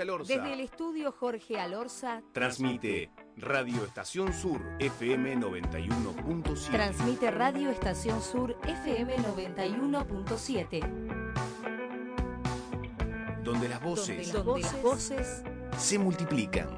Alorza. Desde el estudio Jorge Alorza, Transmite Radio Estación Sur FM 91.7. transmite Radio Estación Sur FM 91.7. donde las voces Donde las voces se multiplican.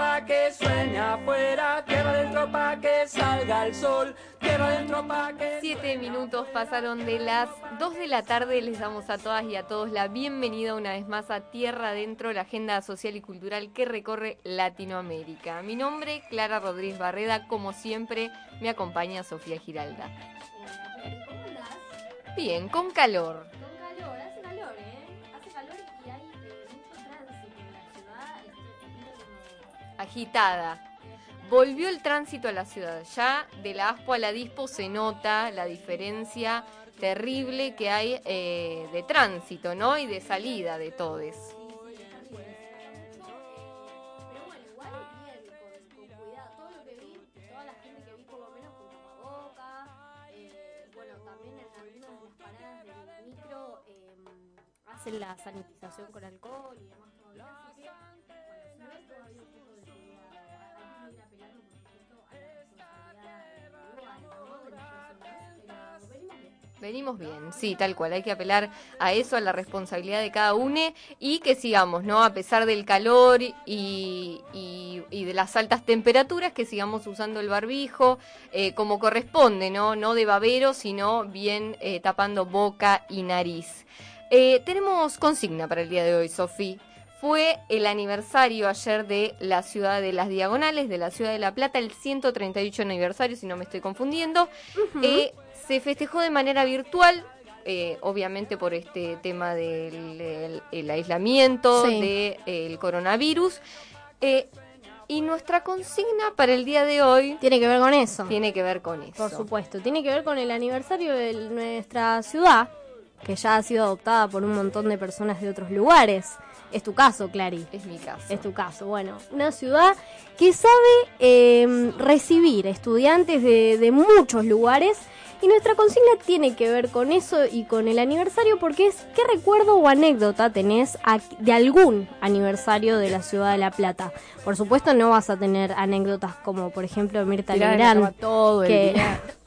Pa' que sueñe afuera, tierra adentro pa' que salga el sol, tierra adentro pa' que... Siete minutos pasaron de las 2 de la tarde. Les damos a todas y a todos la bienvenida una vez más a Tierra Adentro, la agenda social y cultural que recorre Latinoamérica. Mi nombre, Clara Rodríguez Barreda, como siempre, me acompaña Sofía Giralda. Bien. Con calor, agitada. Volvió el tránsito a la ciudad. Ya de la Aspo a la Dispo se nota la diferencia terrible que hay eh, de tránsito, ¿no? Y de salida de todes. Bueno, igual bien, con, con cuidado. Venimos bien. Sí, tal cual. Hay que apelar a eso, a la responsabilidad de cada uno y que sigamos, ¿no? A pesar del calor y, y- y de las altas temperaturas, que sigamos usando el barbijo eh, como corresponde, ¿no? No de babero, sino bien eh, tapando boca y nariz. Eh, tenemos consigna para el día de hoy, Sofía. Fue el aniversario ayer de la ciudad de las Diagonales, de la ciudad de La Plata, el 138 aniversario, si no me estoy confundiendo. Eh, se festejó de manera virtual, eh, obviamente por este tema del el- el aislamiento, Sí. del coronavirus. Eh, y nuestra consigna para el día de hoy Tiene que ver con eso. tiene que ver con eso. Por supuesto, tiene que ver con el aniversario de nuestra ciudad, que ya ha sido adoptada por un montón de personas de otros lugares. Es tu caso, Clary. Es mi caso. Es tu caso. Bueno, una ciudad que sabe eh, recibir estudiantes de, de muchos lugares. Y nuestra consigna tiene que ver con eso y con el aniversario, porque es qué recuerdo o anécdota tenés de algún aniversario de la ciudad de La Plata. Por supuesto, no vas a tener anécdotas como, por ejemplo, Mirta Legrand, todo el que.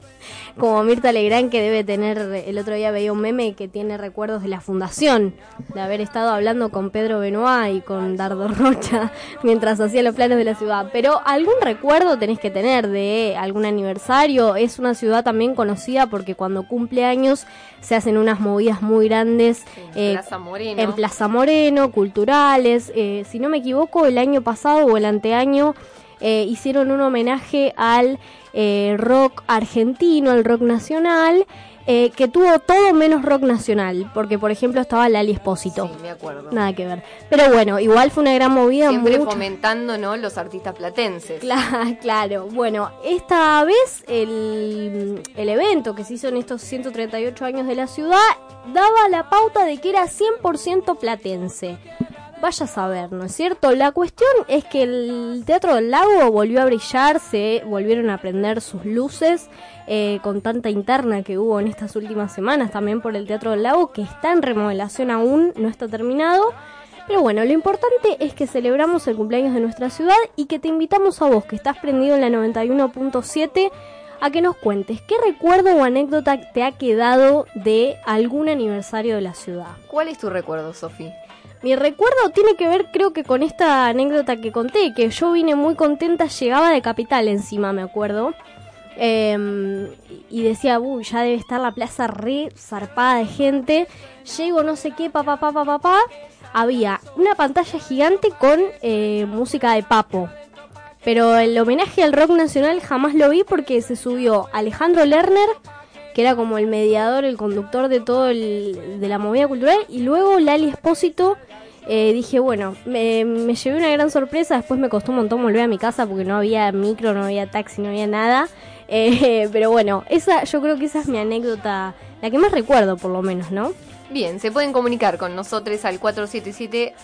como Mirta Legrand que debe tener, el otro día veía un meme que tiene recuerdos de la fundación, de haber estado hablando con Pedro Benoit y con Dardo Rocha mientras hacía los planes de la ciudad. Pero algún recuerdo tenés que tener de algún aniversario. Es una ciudad también conocida porque cuando cumple años se hacen unas movidas muy grandes En eh, Plaza Moreno. en Plaza Moreno, culturales. Eh, si no me equivoco, el año pasado o el anteaño eh, hicieron un homenaje al eh, rock argentino, al rock nacional, eh, que tuvo todo menos rock nacional, porque por ejemplo estaba Lali Espósito. Sí, me acuerdo. Nada que ver. Pero bueno, igual fue una gran movida. Siempre mucho- fomentando, ¿no? Los artistas platenses. Cla- Claro, bueno, esta vez el, el evento que se hizo en estos 138 años de la ciudad daba la pauta de que era 100% platense. Vaya a saber, ¿no es cierto? La cuestión es que el Teatro del Lago volvió a brillar, se volvieron a prender sus luces eh, con tanta interna que hubo en estas últimas semanas también por el Teatro del Lago, que está en remodelación aún, no está terminado. Pero bueno, lo importante es que celebramos el cumpleaños de nuestra ciudad y que te invitamos a vos, que estás prendido en la 91.7, a que nos cuentes qué recuerdo o anécdota te ha quedado de algún aniversario de la ciudad. ¿Cuál es tu recuerdo, Sofi? Mi recuerdo tiene que ver creo que con esta anécdota que conté, que yo vine muy contenta, llegaba de Capital encima, me acuerdo. Em, y decía, uy, ya debe estar la plaza re zarpada de gente. Llego no sé qué, papá, papá, papá. Había una pantalla gigante con eh, música de papo. Pero el homenaje al rock nacional jamás lo vi porque se subió Alejandro Lerner, que era como el mediador, el conductor de todo el, de la movida cultural, y luego Lali Espósito. Eh, dije, bueno, me, me llevé una gran sorpresa, después me costó un montón volver a mi casa porque no había micro, no había taxi, no había nada. Eh, pero bueno, esa yo creo que esa es mi anécdota, la que más recuerdo por lo menos, ¿no? Bien, se pueden comunicar con nosotros al 477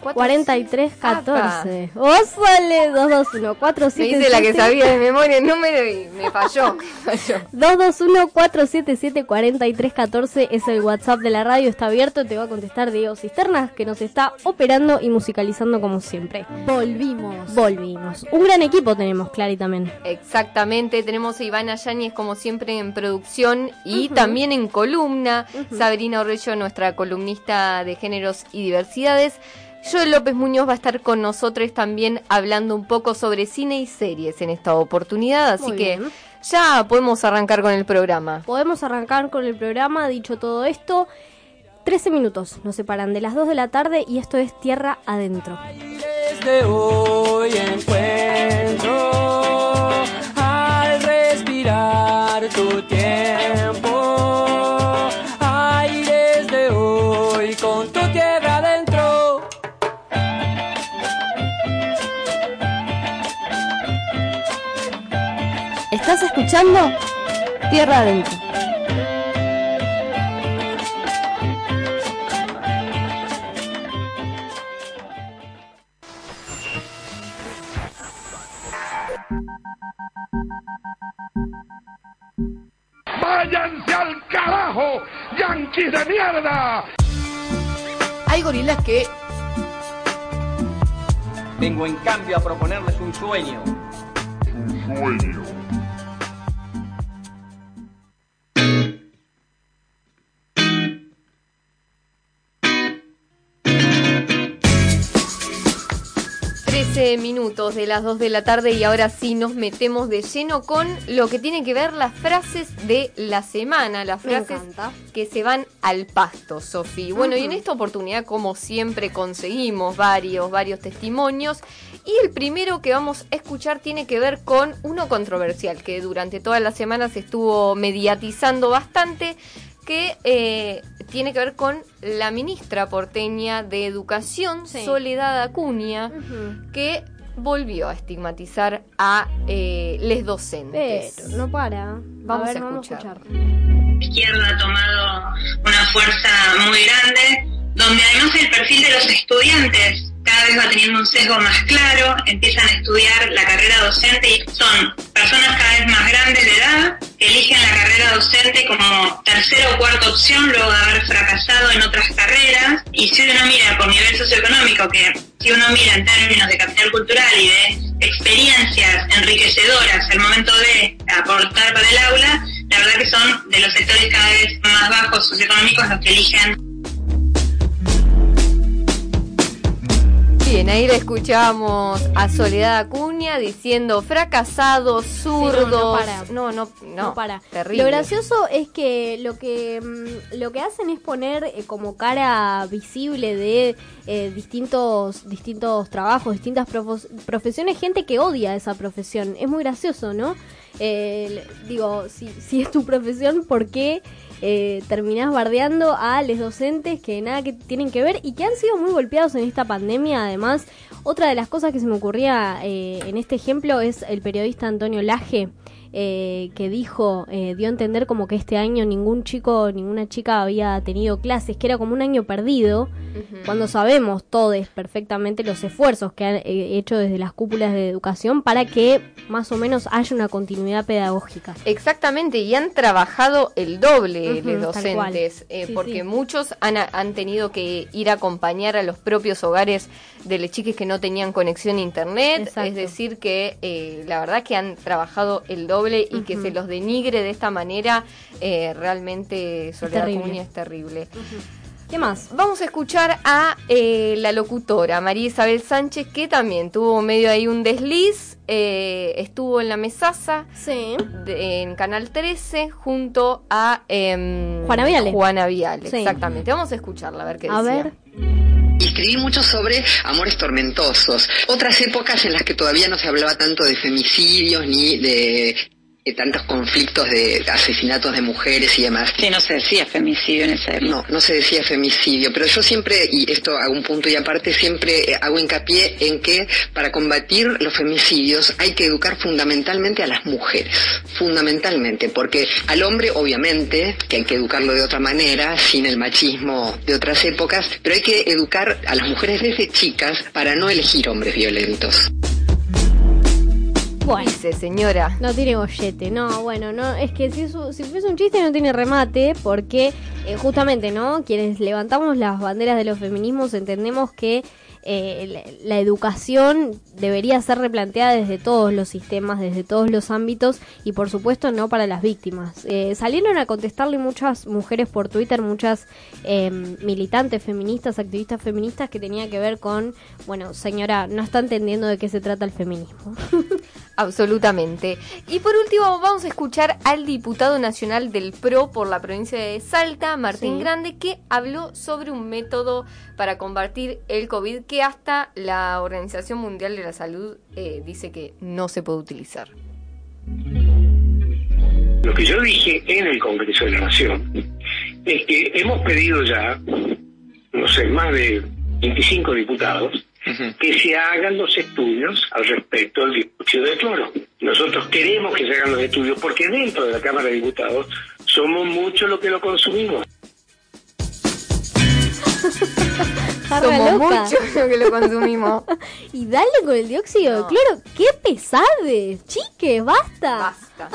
4314. ¡Ósale! 221 Me 477 dice la que sabía de memoria el número y me falló. me falló. 221-477-4314 es el WhatsApp de la radio, está abierto, te va a contestar Diego Cisternas, que nos está operando y musicalizando como siempre. Volvimos. Volvimos. Un gran equipo tenemos, Clary, también. Exactamente, tenemos a Ivana Yáñez como siempre en producción y también en columna, Sabrina Orrello, nuestra columnista de géneros y diversidades. Joel López Muñoz va a estar con nosotros también hablando un poco sobre cine y series en esta oportunidad, así Muy que bien. ya podemos arrancar con el programa. Podemos arrancar con el programa, dicho todo esto. 13 minutos nos separan de las 2 de la tarde y esto es Tierra Adentro. Desde hoy encuentro al respirar tu tiempo. Escuchando? Tierra Adentro. ¡Váyanse al carajo! ¡Yanquis de mierda! Hay gorilas que Vengo en cambio a proponerles un sueño. Sueño. Trece minutos de las 2 de la tarde y ahora sí nos metemos de lleno con lo que tiene que ver las frases de la semana, las frases que se van al pasto, Sofi. Bueno, y en esta oportunidad, como siempre, conseguimos varios, varios testimonios. Y el primero que vamos a escuchar tiene que ver con uno controversial que durante toda la semana se estuvo mediatizando bastante, que eh, tiene que ver con la ministra porteña de Educación, Sí. Soledad Acuña, que volvió a estigmatizar a eh, les docentes. Pero no para. Vamos a ver, a vamos a escuchar. escuchar. izquierda ha tomado una fuerza muy grande, donde además el perfil de los estudiantes cada vez va teniendo un sesgo más claro, empiezan a estudiar la carrera docente y son personas cada vez más grandes de edad que eligen la carrera docente como tercera o cuarta opción luego de haber fracasado en otras carreras. Y si uno mira por nivel socioeconómico, que si uno mira en términos de capital cultural y de experiencias enriquecedoras al momento de aportar para el aula, la verdad que son de los sectores cada vez más bajos socioeconómicos los que eligen Bien, ahí le escuchamos a Soledad Acuña diciendo fracasados, zurdos. no para. no, no, no, no para. Terrible. Lo gracioso es que lo que mm, lo que hacen es poner eh, como cara visible de eh, distintos distintos trabajos, distintas profesiones, gente que odia esa profesión. Es muy gracioso, ¿no? Eh, digo, si, si es tu profesión, ¿por qué eh, terminás bardeando a los docentes que nada que tienen que ver y que han sido muy golpeados en esta pandemia? Además, otra de las cosas que se me ocurría eh, en este ejemplo es el periodista Antonio Laje, eh, que dijo, eh, dio a entender como que este año ningún chico, ninguna chica había tenido clases, que era como un año perdido, cuando sabemos todos perfectamente los esfuerzos que han eh, hecho desde las cúpulas de educación para que más o menos haya una continuidad pedagógica. Exactamente, y han trabajado el doble Ujú, los docentes, eh, Sí, porque sí. muchos han, han tenido que ir a acompañar a los propios hogares de los chiques que no tenían conexión a internet, Exacto. es decir que la verdad que han trabajado el doble y que se los denigre de esta manera, eh, realmente Soledad terrible. Acuña es terrible. ¿Qué más? Vamos a escuchar a eh, la locutora María Isabel Sánchez, que también tuvo medio ahí un desliz, eh, estuvo en la mesaza Sí. de- en Canal 13 junto a em, Juana Viale. Juana Viale, Sí. exactamente. Vamos a escucharla a ver qué A decía. ver. Escribí mucho sobre amores tormentosos. Otras épocas en las que todavía no se hablaba tanto de femicidios ni de tantos conflictos de asesinatos de mujeres y demás. Sí, no se decía femicidio en esa época. No, no se decía femicidio, pero yo siempre, y esto hago un punto y aparte, siempre eh, hago hincapié en que para combatir los femicidios hay que educar fundamentalmente a las mujeres, fundamentalmente, porque al hombre obviamente que hay que educarlo de otra manera, sin el machismo de otras épocas, pero hay que educar a las mujeres desde chicas para no elegir hombres violentos. Bueno. Dice, señora. No tiene gollete, no, bueno, no, es que si, su- si fuese un chiste no tiene remate, porque eh, justamente, ¿no? Quienes levantamos las banderas de los feminismos entendemos que eh, la, la educación debería ser replanteada desde todos los sistemas, desde todos los ámbitos y por supuesto no para las víctimas. Eh, salieron a contestarle muchas mujeres por Twitter, muchas eh, militantes feministas, activistas feministas que tenía que ver con, bueno, señora, no está entendiendo de qué se trata el feminismo. Absolutamente. Y por último vamos a escuchar al diputado nacional del PRO por la provincia de Salta, Martín Sí. Grande, que habló sobre un método para combatir el COVID que hasta la Organización Mundial de la Salud eh, dice que no se puede utilizar. Lo que yo dije en el Congreso de la Nación es que hemos pedido ya, no sé, más de 25 diputados, que se hagan los estudios al respecto del dióxido de cloro. Nosotros queremos que se hagan los estudios porque dentro de la Cámara de Diputados somos muchos los que lo consumimos. Somos muchos los que lo consumimos. y dale con el dióxido de cloro. ¡Qué pesade! Chique, basta. Basta.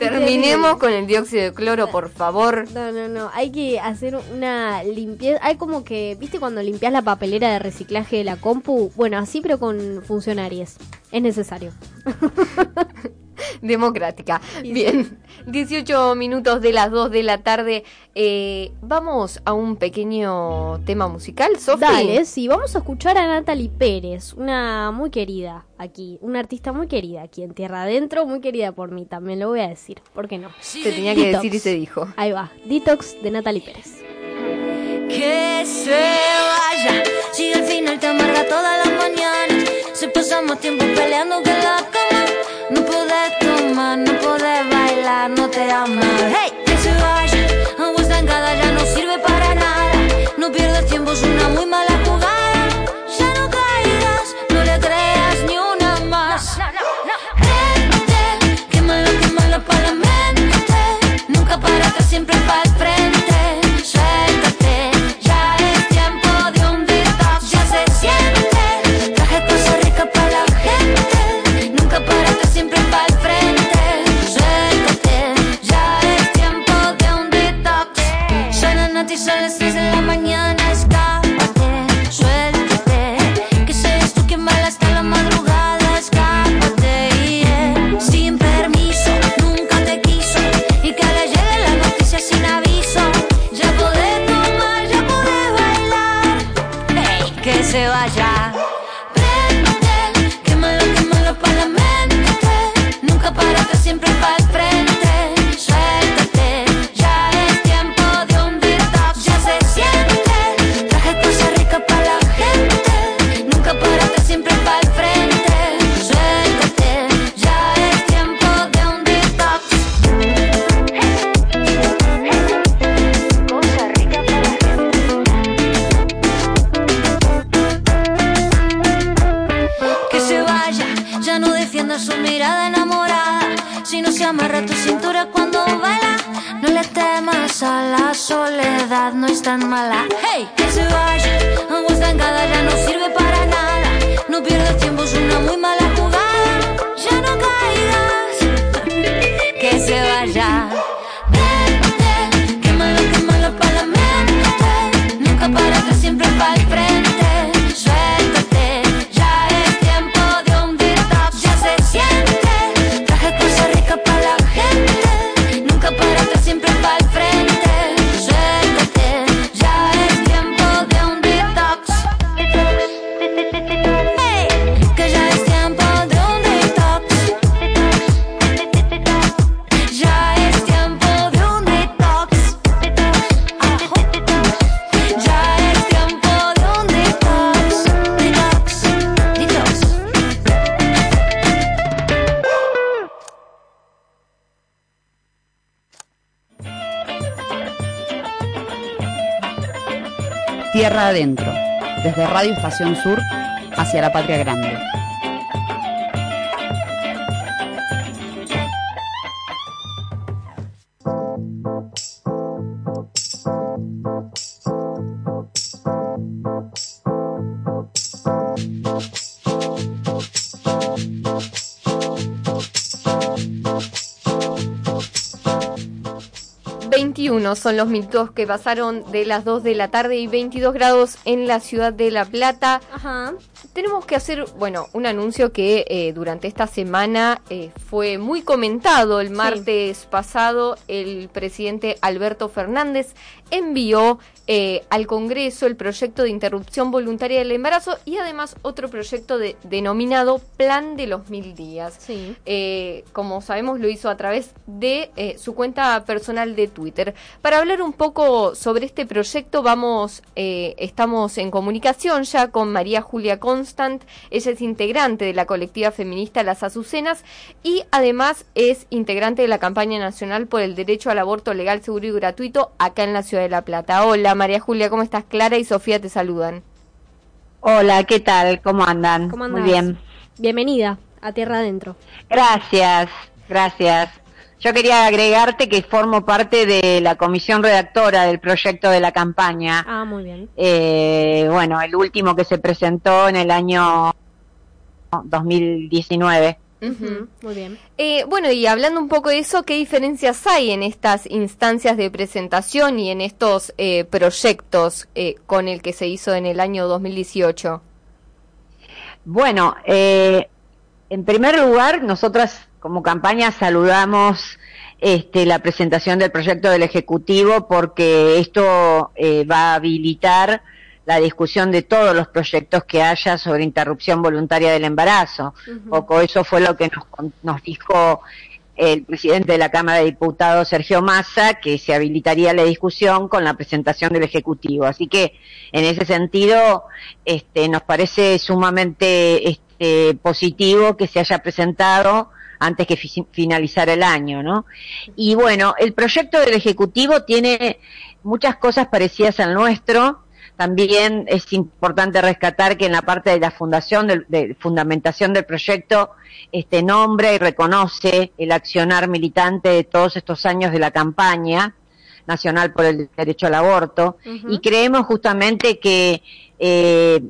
Terminemos con el dióxido de cloro, por favor. No, no, no. Hay que hacer una limpieza. Hay como que, ¿viste cuando limpias la papelera de reciclaje de la compu? Bueno, así pero con funcionarios. Es necesario. Democrática. Bien, 18 minutos de las 2 de la tarde. Eh, vamos a un pequeño tema musical, Sofi. Dale, sí, vamos a escuchar a Natalie Pérez, una muy querida aquí, una artista muy querida aquí en Tierra Adentro, muy querida por mí también, lo voy a decir, ¿por qué no? Se tenía que decir y se dijo. Ahí va, Detox de Natalie Pérez. Que se vaya, si al final te amarga toda la mañana. Si pasamos tiempo peleando que la cama, no podés tomar, no podés bailar, no te amas. Hey, que se vaya, agua estancada ya no sirve para nada. No pierdas tiempo, es una muy mala jugada. Ya no caigas, no le creas ni una más. Vente, quémalo, quémalo para la mente. Nunca para atrás, siempre para el frente. Amarra tu cintura cuando baila, no le temas a la soledad, no es tan mala. Hey, que se vaya, agua estancada ya no sirve para nada. No pierdas tiempo, es una muy mala jugada. Ya no caigas, que se vaya. Vente, qué malo, qué malo para la mente. Nunca parate, siempre para el frente. Adentro, desde Radio Estación Sur hacia la Patria Grande. ...21 son los minutos que pasaron de las 2 de la tarde y 22 grados en la ciudad de La Plata. Ajá. Tenemos que hacer, bueno, un anuncio que eh, durante esta semana eh, fue muy comentado. El martes pasado el presidente Alberto Fernández envió eh, al Congreso el proyecto de interrupción voluntaria del embarazo y además otro proyecto de- denominado Plan de los Mil Días. Sí. Eh, como sabemos, lo hizo a través de eh, su cuenta personal de Twitter. Para hablar un poco sobre este proyecto, vamos, eh, estamos en comunicación ya con María Julia Constant. Ella es integrante de la colectiva feminista Las Azucenas y además es integrante de la campaña nacional por el derecho al aborto legal, seguro y gratuito acá en la ciudad de La Plata. Hola María Julia, ¿cómo estás? Clara y Sofía te saludan. Hola, ¿qué tal? ¿Cómo andan? ¿Cómo Muy bien. Bienvenida a Tierra Adentro. Gracias, gracias. Yo quería agregarte que formo parte de la comisión redactora del proyecto de la campaña. Ah, muy bien. Eh, bueno, el último que se presentó en el año 2019. Muy bien. Eh, bueno, y hablando un poco de eso, ¿qué diferencias hay en estas instancias de presentación y en estos eh, proyectos eh, con el que se hizo en el año 2018? Bueno, eh, en primer lugar, nosotras como campaña saludamos este, la presentación del proyecto del Ejecutivo porque esto eh, va a habilitar la discusión de todos los proyectos que haya sobre interrupción voluntaria del embarazo. Poco eso fue lo que nos, nos dijo el presidente de la Cámara de Diputados, Sergio Massa, que se habilitaría la discusión con la presentación del Ejecutivo. Así que, en ese sentido, este, nos parece sumamente este, positivo que se haya presentado antes que fi- finalizar el año, ¿no? Y bueno, el proyecto del Ejecutivo tiene muchas cosas parecidas al nuestro. También es importante rescatar que en la parte de la fundación, de, fundamentación del proyecto, este nombra y reconoce el accionar militante de todos estos años de la campaña nacional por el derecho al aborto. Y creemos justamente que eh,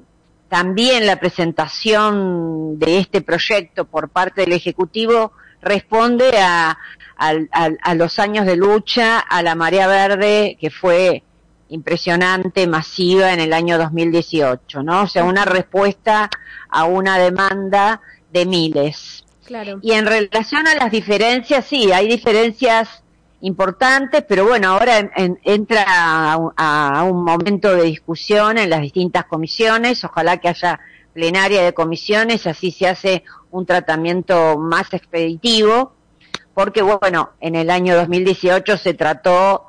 también la presentación de este proyecto por parte del Ejecutivo responde a, a los años de lucha, a la marea verde que fue impresionante, masiva en el año 2018, ¿no? O sea, una respuesta a una demanda de miles. Claro. Y en relación a las diferencias, sí, hay diferencias importantes, pero bueno, ahora en- en- entra a, un- a un momento de discusión en las distintas comisiones, ojalá que haya plenaria de comisiones, así se hace un tratamiento más expeditivo, porque bueno, en el año 2018 se trató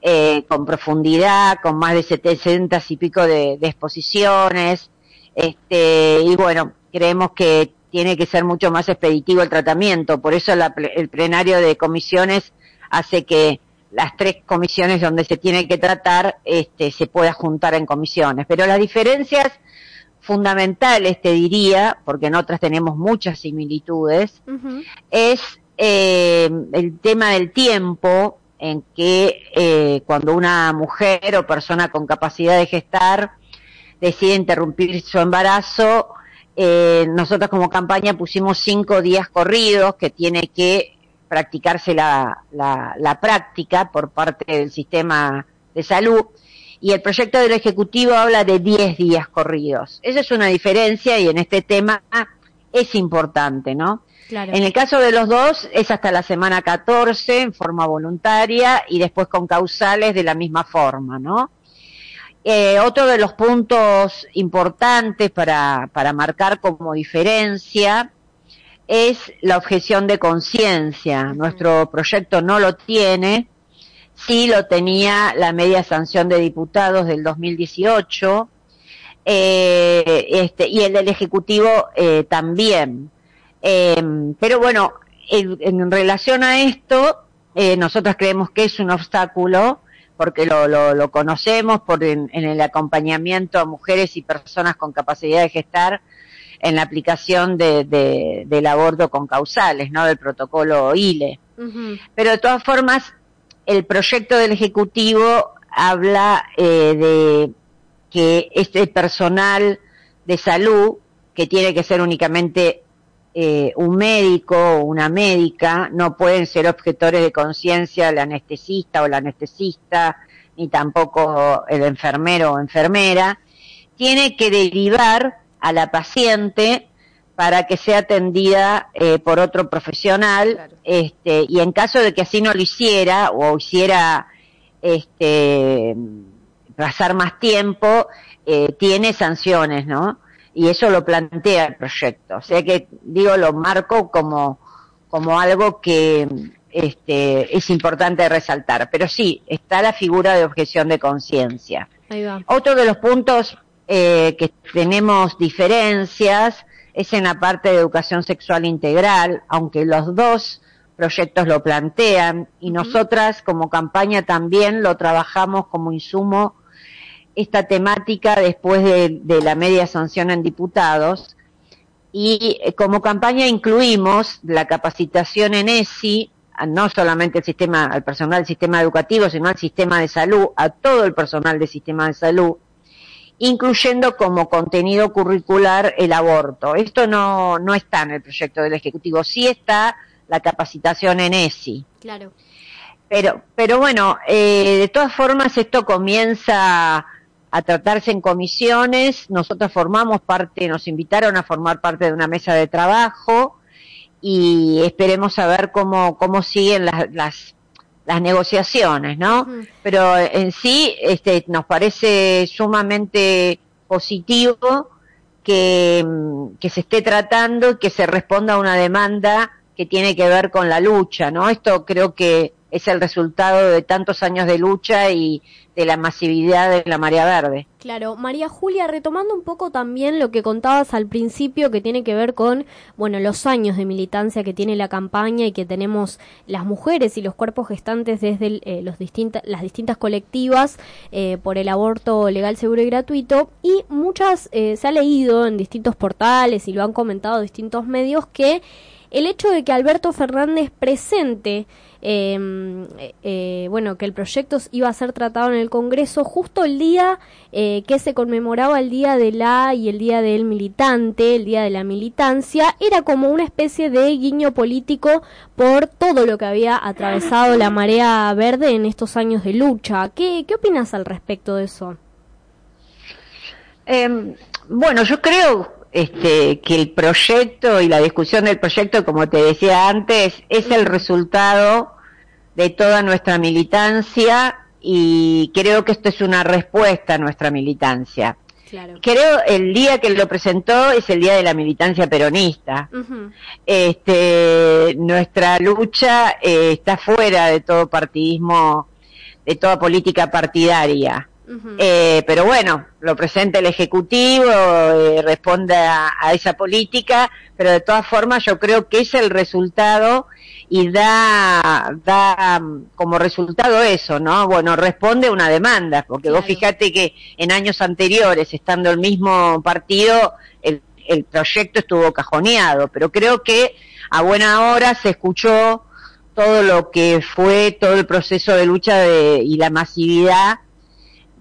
eh, con profundidad, con más de 700 y pico de, de exposiciones, este, y bueno, creemos que tiene que ser mucho más expeditivo el tratamiento, por eso la el plenario de comisiones hace que las tres comisiones donde se tiene que tratar este, se pueda juntar en comisiones. Pero las diferencias fundamentales, te diría, porque en otras tenemos muchas similitudes, es eh, el tema del tiempo en que eh, cuando una mujer o persona con capacidad de gestar decide interrumpir su embarazo, eh, nosotros como campaña pusimos cinco días corridos que tiene que practicarse la, la, la práctica por parte del sistema de salud y el proyecto del Ejecutivo habla de 10 días corridos. Esa es una diferencia y en este tema es importante, ¿no? En el caso de los dos es hasta la semana 14 en forma voluntaria y después con causales de la misma forma, ¿no? Eh, otro de los puntos importantes para, para marcar como diferencia es la objeción de conciencia. Nuestro proyecto no lo tiene, sí lo tenía la media sanción de diputados del 2018 eh, este, y el del Ejecutivo eh, también. Eh, pero bueno, en, en, relación a esto, eh, nosotros creemos que es un obstáculo porque lo, lo, lo conocemos por en, en, el acompañamiento a mujeres y personas con capacidad de gestar en la aplicación de, de, del aborto con causales, ¿no? Del protocolo ILE. Uh -huh. Pero de todas formas, el proyecto del Ejecutivo habla eh, de que este personal de salud, que tiene que ser únicamente eh, un médico o una médica, no pueden ser objetores de conciencia el anestesista o la anestesista, ni tampoco el enfermero o enfermera, tiene que derivar a la paciente para que sea atendida eh, por otro profesional, claro. este, y en caso de que así no lo hiciera o hiciera este, pasar más tiempo, eh, tiene sanciones, ¿no? Y eso lo plantea el proyecto. O sea que, digo, lo marco como, como algo que este, es importante resaltar. Pero sí, está la figura de objeción de conciencia. Otro de los puntos eh, que tenemos diferencias es en la parte de educación sexual integral, aunque los dos proyectos lo plantean y nosotras como campaña también lo trabajamos como insumo esta temática después de, de la media sanción en diputados y eh, como campaña incluimos la capacitación en ESI no solamente el sistema, al personal del sistema educativo, sino al sistema de salud, a todo el personal del sistema de salud, incluyendo como contenido curricular el aborto. Esto no, no está en el proyecto del Ejecutivo, sí está la capacitación en ESI. Claro. Pero, pero bueno, eh, de todas formas esto comienza a tratarse en comisiones, nosotros formamos parte, nos invitaron a formar parte de una mesa de trabajo y esperemos a ver cómo, cómo siguen las, las las negociaciones, ¿no? Uh -huh. Pero en sí, este, nos parece sumamente positivo que, que se esté tratando y que se responda a una demanda que tiene que ver con la lucha, ¿no? Esto creo que es el resultado de tantos años de lucha y de la masividad de la marea verde. Claro, María Julia, retomando un poco también lo que contabas al principio que tiene que ver con, bueno, los años de militancia que tiene la campaña y que tenemos las mujeres y los cuerpos gestantes desde eh, los distinta, las distintas colectivas eh, por el aborto legal, seguro y gratuito y muchas eh, se ha leído en distintos portales y lo han comentado distintos medios que el hecho de que Alberto Fernández presente eh, eh, bueno, que el proyecto iba a ser tratado en el Congreso justo el día eh, que se conmemoraba el día de la y el día del militante, el día de la militancia, era como una especie de guiño político por todo lo que había atravesado la marea verde en estos años de lucha. ¿Qué, qué opinas al respecto de eso? Eh, bueno, yo creo este, que el proyecto y la discusión del proyecto, como te decía antes, es el resultado de toda nuestra militancia y creo que esto es una respuesta a nuestra militancia. Claro. Creo el día que lo presentó es el día de la militancia peronista. Uh -huh. Este, nuestra lucha eh, está fuera de todo partidismo, de toda política partidaria. Eh, pero bueno, lo presenta el Ejecutivo, eh, responde a, a, esa política, pero de todas formas yo creo que es el resultado y da, da mm, como resultado eso, ¿no? Bueno, responde a una demanda, porque vos fíjate que en años anteriores, estando el mismo partido, el, el proyecto estuvo cajoneado, pero creo que a buena hora se escuchó todo lo que fue todo el proceso de lucha de, y la masividad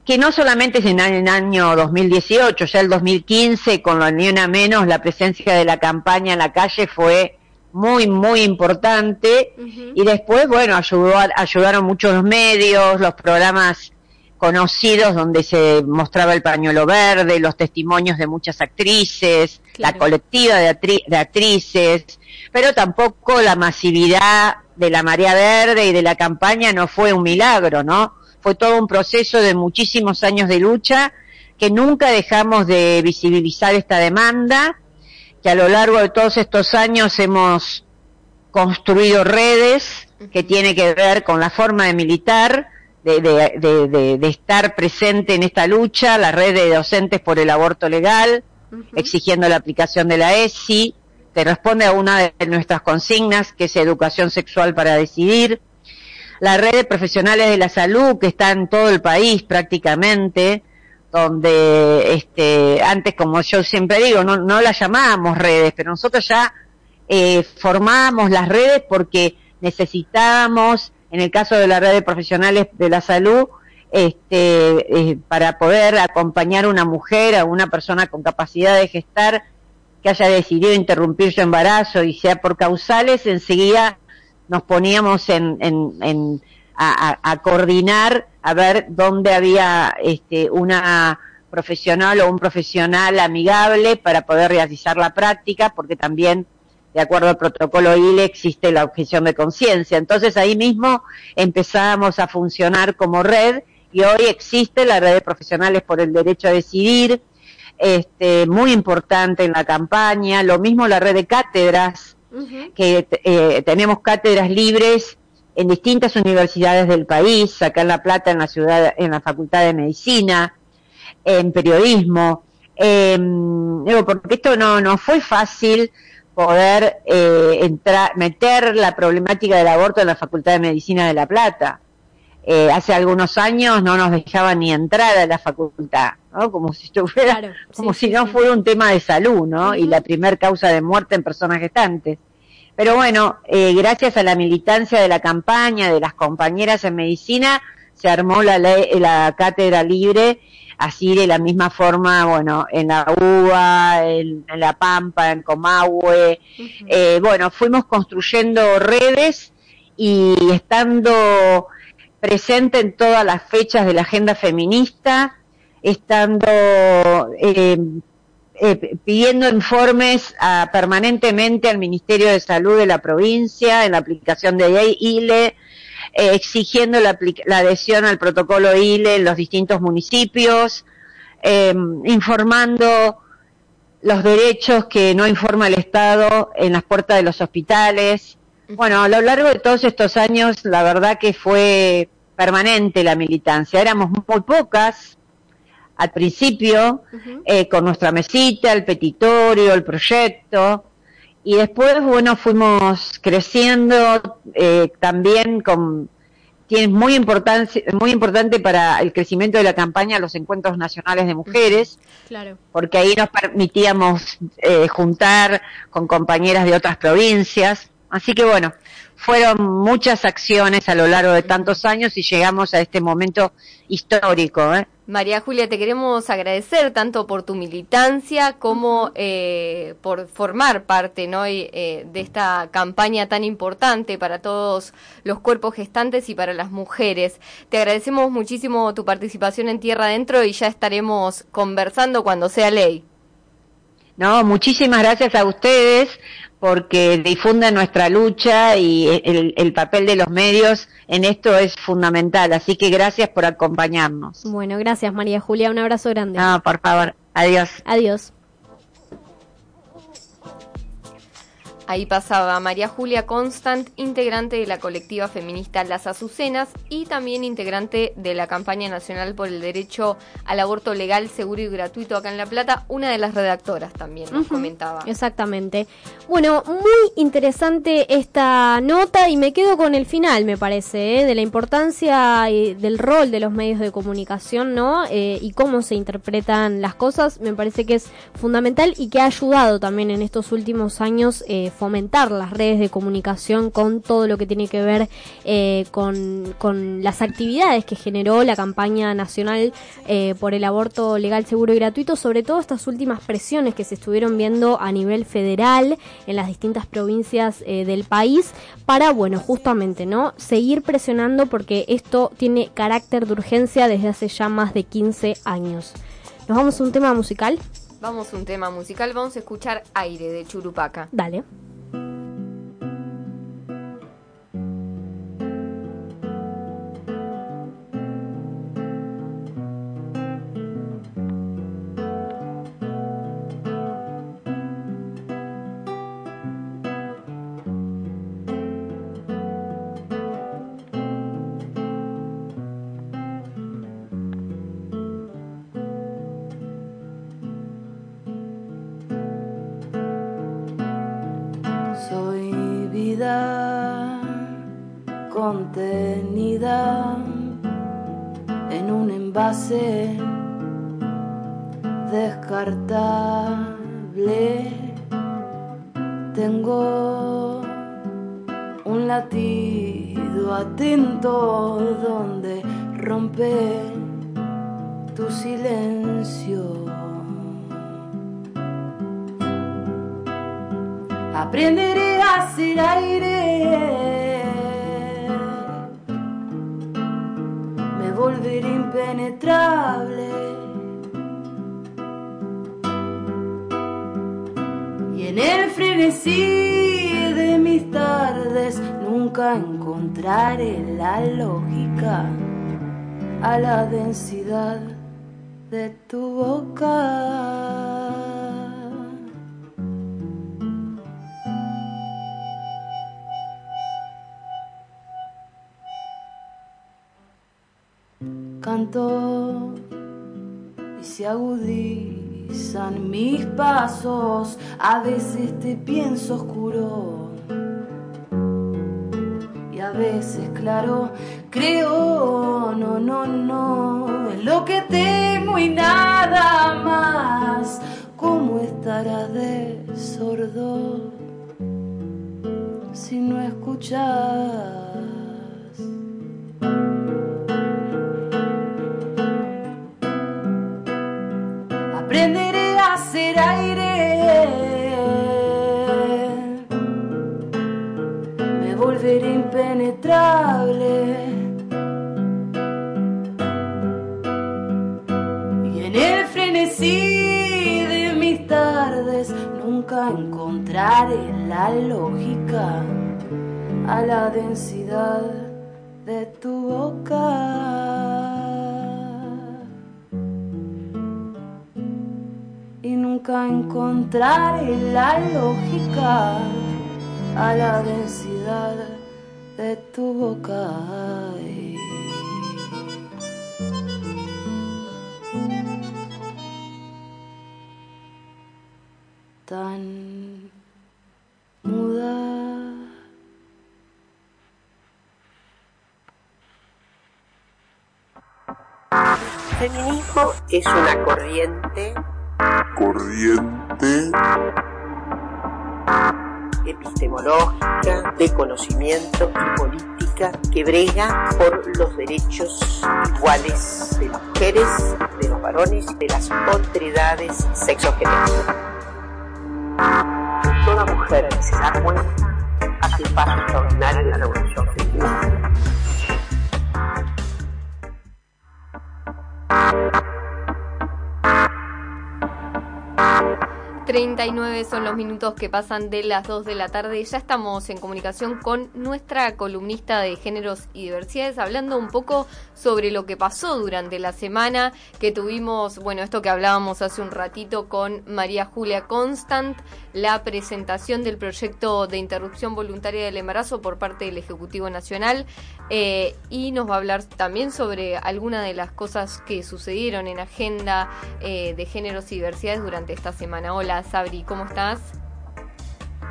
que no solamente es en el año 2018, ya el 2015 con la Ni Una Menos, la presencia de la campaña en la calle fue muy, muy importante. Y después, bueno, ayudó, ayudaron muchos los medios, los programas conocidos donde se mostraba el pañuelo verde, los testimonios de muchas actrices, la colectiva de, de actrices, pero tampoco la masividad de la marea verde y de la campaña no fue un milagro, ¿no? Fue todo un proceso de muchísimos años de lucha, que nunca dejamos de visibilizar esta demanda, que a lo largo de todos estos años hemos construido redes que tiene que ver con la forma de militar, de, de, de, estar presente en esta lucha, la red de docentes por el aborto legal, exigiendo la aplicación de la ESI, que responde a una de nuestras consignas, que es educación sexual para decidir, la red de profesionales de la salud que está en todo el país prácticamente, donde este, antes, como yo siempre digo, no, no las llamábamos redes, pero nosotros ya eh, formábamos las redes porque necesitábamos, en el caso de la red de profesionales de la salud, este, eh, para poder acompañar a una mujer, a una persona con capacidad de gestar, que haya decidido interrumpir su embarazo y sea por causales, enseguida nos poníamos en, en, a, coordinar a ver dónde había este, una profesional o un profesional amigable para poder realizar la práctica, porque también, de acuerdo al protocolo ILE, existe la objeción de conciencia. Entonces ahí mismo empezamos a funcionar como red y hoy existe la red de profesionales por el derecho a decidir, este, muy importante en la campaña, lo mismo la red de cátedras que eh, tenemos cátedras libres en distintas universidades del país, acá en La Plata, en la ciudad, en la Facultad de Medicina, en periodismo. Eh, porque esto no, no fue fácil poder eh, entrar, meter la problemática del aborto en la Facultad de Medicina de La Plata. Eh, hace algunos años no nos dejaban ni entrar a la facultad, ¿no? Como si estuviera, como si no fuera un tema de salud, ¿no? Y la primer causa de muerte en personas gestantes. Pero bueno, eh, gracias a la militancia de la campaña, de las compañeras en medicina, se armó la, la cátedra libre, así de la misma forma, bueno, en la UBA, en, La Pampa, en Comahue. eh, bueno, fuimos construyendo redes y estando presente en todas las fechas de la agenda feminista, estando eh, eh, pidiendo informes a, permanentemente al Ministerio de Salud de la provincia en la aplicación de ILE, eh, exigiendo la, la, adhesión al protocolo ILE en los distintos municipios, em, informando los derechos que no informa el Estado en las puertas de los hospitales. Bueno, a lo largo de todos estos años, la verdad que fue permanente la militancia. Éramos muy pocas al principio, eh, con nuestra mesita, el petitorio, el proyecto, y después, bueno, fuimos creciendo eh, también con tiene muy importante muy importante para el crecimiento de la campaña los encuentros nacionales de mujeres claro. porque ahí nos permitíamos eh, juntar con compañeras de otras provincias. Así que bueno fueron muchas acciones a lo largo de tantos años y llegamos a este momento histórico. ¿eh? María Julia, te queremos agradecer tanto por tu militancia como eh, por formar parte ¿no? Eh, de esta campaña tan importante para todos los cuerpos gestantes y para las mujeres. Te agradecemos muchísimo tu participación en Tierra Adentro y ya estaremos conversando cuando sea ley. No, muchísimas gracias a ustedes porque difunden nuestra lucha y el, el, papel de los medios en esto es fundamental. Así que gracias por acompañarnos. Bueno, gracias María Julia, un abrazo grande. No, por favor, adiós. Adiós. Ahí pasaba María Julia Constant, integrante de la colectiva feminista Las Azucenas y también integrante de la campaña nacional por el derecho al aborto legal, seguro y gratuito acá en La Plata, una de las redactoras también nos comentaba. Exactamente. Bueno, muy interesante esta nota y me quedo con el final, me parece, ¿eh? de la importancia y del rol de los medios de comunicación, ¿no? Eh, y cómo se interpretan las cosas, me parece que es fundamental y que ha ayudado también en estos últimos años eh, fomentar las redes de comunicación con todo lo que tiene que ver eh, con, con las actividades que generó la campaña nacional eh, por el aborto legal, seguro y gratuito, sobre todo estas últimas presiones que se estuvieron viendo a nivel federal en las distintas provincias eh, del país para, bueno, justamente, ¿no? Seguir presionando porque esto tiene carácter de urgencia desde hace ya más de 15 años. Nos vamos a un tema musical. Vamos a un tema musical, vamos a escuchar Aire de Churupaca. Dale. A la densidad de tu boca. canto y se agudizan mis pasos. A veces te pienso oscuro y a veces claro. Creo, no, no, no, en lo que temo y nada más. ¿Cómo estará de sordo si no escuchas? Encontraré la lógica a la densidad de tu boca. y nunca encontraré la lógica a la densidad de tu boca. Feminismo es una corriente corriente epistemológica de conocimiento y política que brega por los derechos iguales de las mujeres, de los varones de las otredades sexogenéricas. Toda mujer que se da cuenta hace un paso extraordinario en la revolución feminista. Bye. 39 son los minutos que pasan de las 2 de la tarde. Ya estamos en comunicación con nuestra columnista de géneros y diversidades, hablando un poco sobre lo que pasó durante la semana que tuvimos, bueno, esto que hablábamos hace un ratito con María Julia Constant, la presentación del proyecto de interrupción voluntaria del embarazo por parte del Ejecutivo Nacional eh, y nos va a hablar también sobre algunas de las cosas que sucedieron en agenda eh, de géneros y diversidades durante esta semana. Hola Sabri, ¿cómo estás?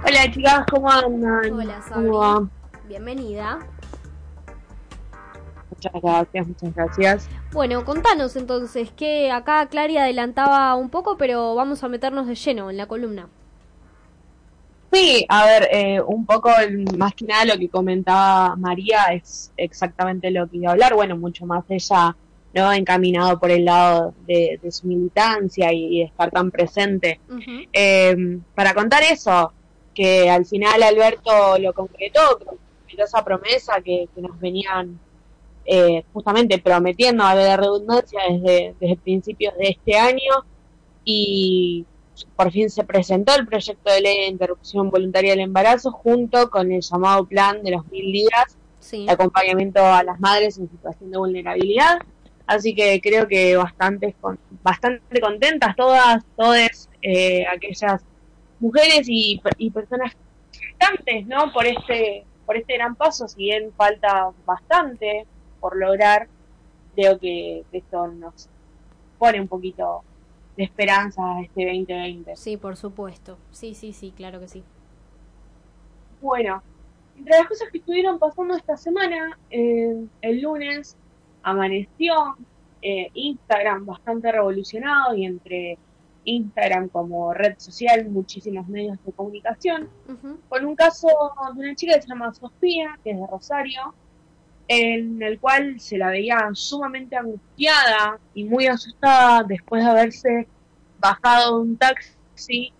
Hola chicas, ¿cómo andan? Hola ¿Cómo va? Sabri. Bienvenida. Muchas gracias, muchas gracias. Bueno, contanos entonces, que acá Clary adelantaba un poco, pero vamos a meternos de lleno en la columna. Sí, a ver, eh, un poco más que nada lo que comentaba María es exactamente lo que iba a hablar, bueno, mucho más ella, ¿no? Encaminado por el lado de, de su militancia y, y de estar tan presente. Eh, para contar eso, que al final Alberto lo concretó, concretó esa promesa que, que nos venían eh, justamente prometiendo a la redundancia desde, desde principios de este año y por fin se presentó el proyecto de ley de interrupción voluntaria del embarazo junto con el llamado plan de los mil días de acompañamiento a las madres en situación de vulnerabilidad. Así que creo que bastante, con- bastante contentas todas, todas eh, aquellas mujeres y, y personas gestantes, ¿no? Por este, por este gran paso, si bien falta bastante por lograr, creo que esto nos pone un poquito de esperanza a este 2020. Sí, por supuesto. Sí, sí, sí, claro que sí. Bueno, entre las cosas que estuvieron pasando esta semana, eh, el lunes amaneció eh, Instagram bastante revolucionado y entre Instagram como red social, muchísimos medios de comunicación, con un caso de una chica que se llama Sofía, que es de Rosario, en el cual se la veía sumamente angustiada y muy asustada después de haberse bajado de un taxi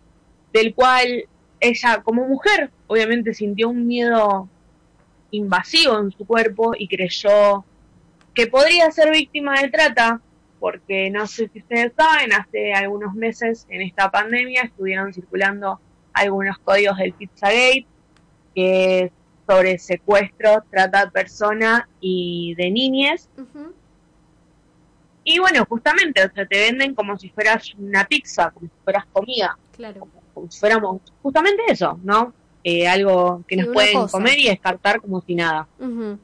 del cual ella como mujer obviamente sintió un miedo invasivo en su cuerpo y creyó que podría ser víctima de trata porque no sé si ustedes saben, hace algunos meses en esta pandemia estuvieron circulando algunos códigos del Pizzagate que es sobre secuestro, trata de persona y de niñez. Y bueno, justamente, o sea, te venden como si fueras una pizza, como si fueras comida, Claro. como si fuéramos justamente eso, ¿no? Eh, algo que nos pueden cosa. comer y descartar como si nada. Ujú.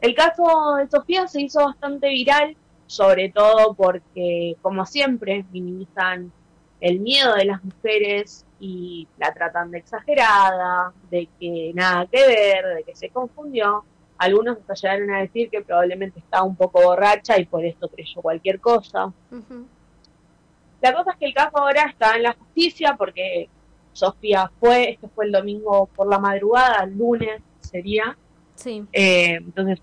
El caso de Sofía se hizo bastante viral, sobre todo porque, como siempre, minimizan el miedo de las mujeres y la tratan de exagerada, de que nada que ver, de que se confundió. Algunos hasta llegaron a decir que probablemente estaba un poco borracha y por esto creyó cualquier cosa. La cosa es que el caso ahora está en la justicia porque Sofía fue, esto fue el domingo por la madrugada, el lunes sería, Sí. eh, entonces,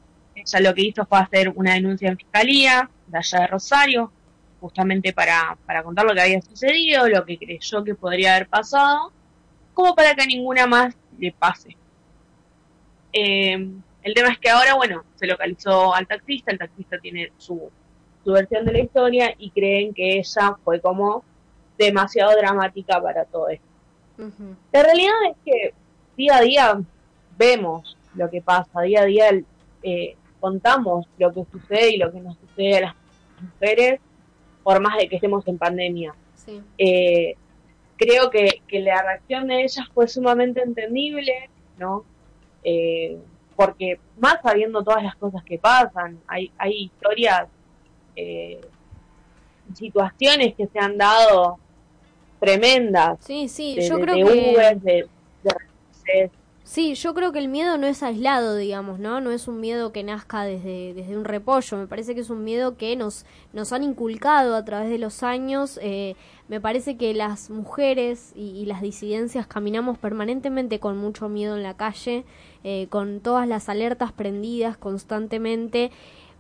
ella lo que hizo fue hacer una denuncia en fiscalía de allá de Rosario, justamente para, para contar lo que había sucedido, lo que creyó que podría haber pasado, como para que a ninguna más le pase. Eh, el tema es que ahora, bueno, se localizó al taxista, el taxista tiene su, su versión de la historia y creen que ella fue como demasiado dramática para todo esto. La realidad es que día a día vemos lo que pasa, día a día eh, contamos lo que sucede y lo que nos sucede a las mujeres, por más de que estemos en pandemia. Sí. Eh, creo que, que la reacción de ellas fue sumamente entendible, ¿no? Eh, porque más sabiendo todas las cosas que pasan, hay, hay historias, eh, situaciones que se han dado tremendas. Sí, sí, de, yo de- creo de que- Ubers, de, de reses. Sí, yo creo que el miedo no es aislado, digamos, ¿no? No es un miedo que nazca desde, desde un repollo. Me parece que es un miedo que nos, nos han inculcado a través de los años. Eh, me parece que las mujeres y, las disidencias caminamos permanentemente con mucho miedo en la calle, eh, con todas las alertas prendidas constantemente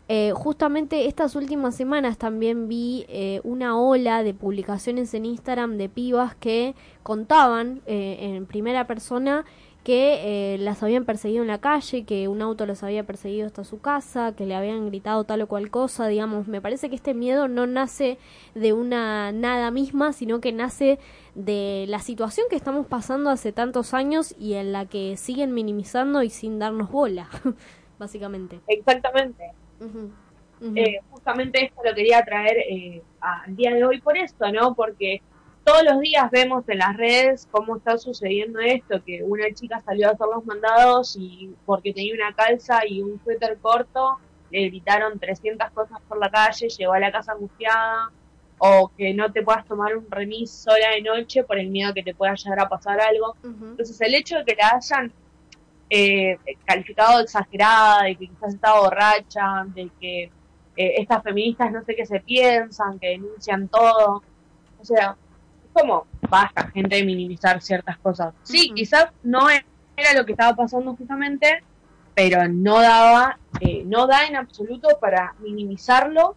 eh, justamente estas últimas semanas también vi eh, una ola de publicaciones en Instagram de pibas que contaban eh, en primera persona que eh, las habían perseguido en la calle, que un auto las había perseguido hasta su casa, que le habían gritado tal o cual cosa, digamos, me parece que este miedo no nace de una nada misma, sino que nace de la situación que estamos pasando hace tantos años y en la que siguen minimizando y sin darnos bola, básicamente. Exactamente. Eh, justamente esto lo quería traer eh, al día de hoy por esto, ¿no? Porque todos los días vemos en las redes cómo está sucediendo esto, que una chica salió a hacer los mandados y porque tenía una calza y un suéter corto, le gritaron 300 cosas por la calle, llegó a la casa angustiada, o que no te puedas tomar un remis sola de noche por el miedo que te pueda llegar a pasar algo. Entonces el hecho de que la hayan eh, calificado de exagerada, de que quizás estaba borracha, de que eh, estas feministas no sé qué se piensan, que denuncian todo. O sea, como, basta, gente, de minimizar ciertas cosas. Sí, quizás no era lo que estaba pasando justamente, pero no daba, eh, no da en absoluto para minimizarlo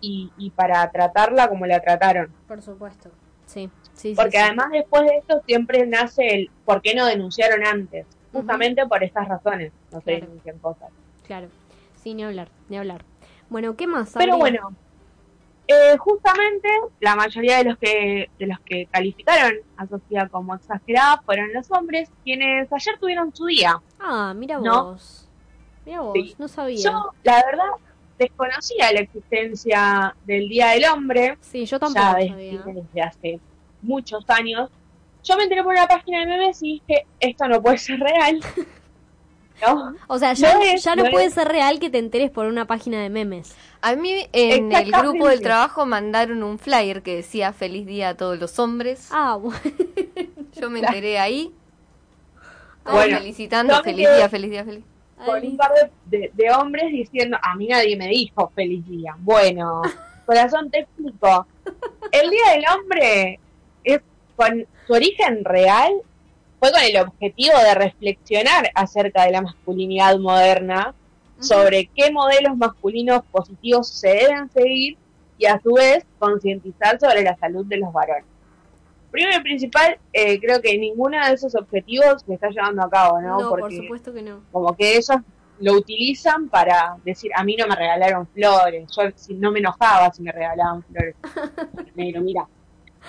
y, y para tratarla como la trataron. Por supuesto, sí. sí Porque sí, sí. además después de esto siempre nace el por qué no denunciaron antes, justamente por estas razones, no se Claro. denuncian cosas. Claro, sí, ni hablar, ni hablar. Bueno, ¿qué más? Pero bueno, eh, justamente la mayoría de los que de los que calificaron a Sofía como exagerada fueron los hombres, quienes ayer tuvieron su día. Ah, mira ¿no? vos. Mira vos, Sí. no sabía. Yo, la verdad, desconocía la existencia del Día del Hombre. Sí, yo tampoco ya desde, sabía. desde hace muchos años. Yo me enteré por una página de memes y dije, esto no puede ser real. ¿No? O sea, ya, No es, ya no, no puede es. ser real que te enteres por una página de memes. A mí en el grupo del trabajo mandaron un flyer que decía feliz día a todos los hombres. Ah, bueno. Yo me enteré ahí. Todos Bueno, felicitando, feliz día, feliz día, feliz. con un par de, de- de hombres diciendo, a mí nadie me dijo feliz día. Bueno, corazón, te explico. El Día del Hombre es con su origen real, fue con el objetivo de reflexionar acerca de la masculinidad moderna, sobre qué modelos masculinos positivos se deben seguir y a su vez concientizar sobre la salud de los varones. Primero y principal, eh, creo que ninguno de esos objetivos se está llevando a cabo, ¿no? No, por Porque supuesto que no. como que ellos lo utilizan para decir, a mí no me regalaron flores, yo si no me enojaba si me regalaban flores. Negro, mira.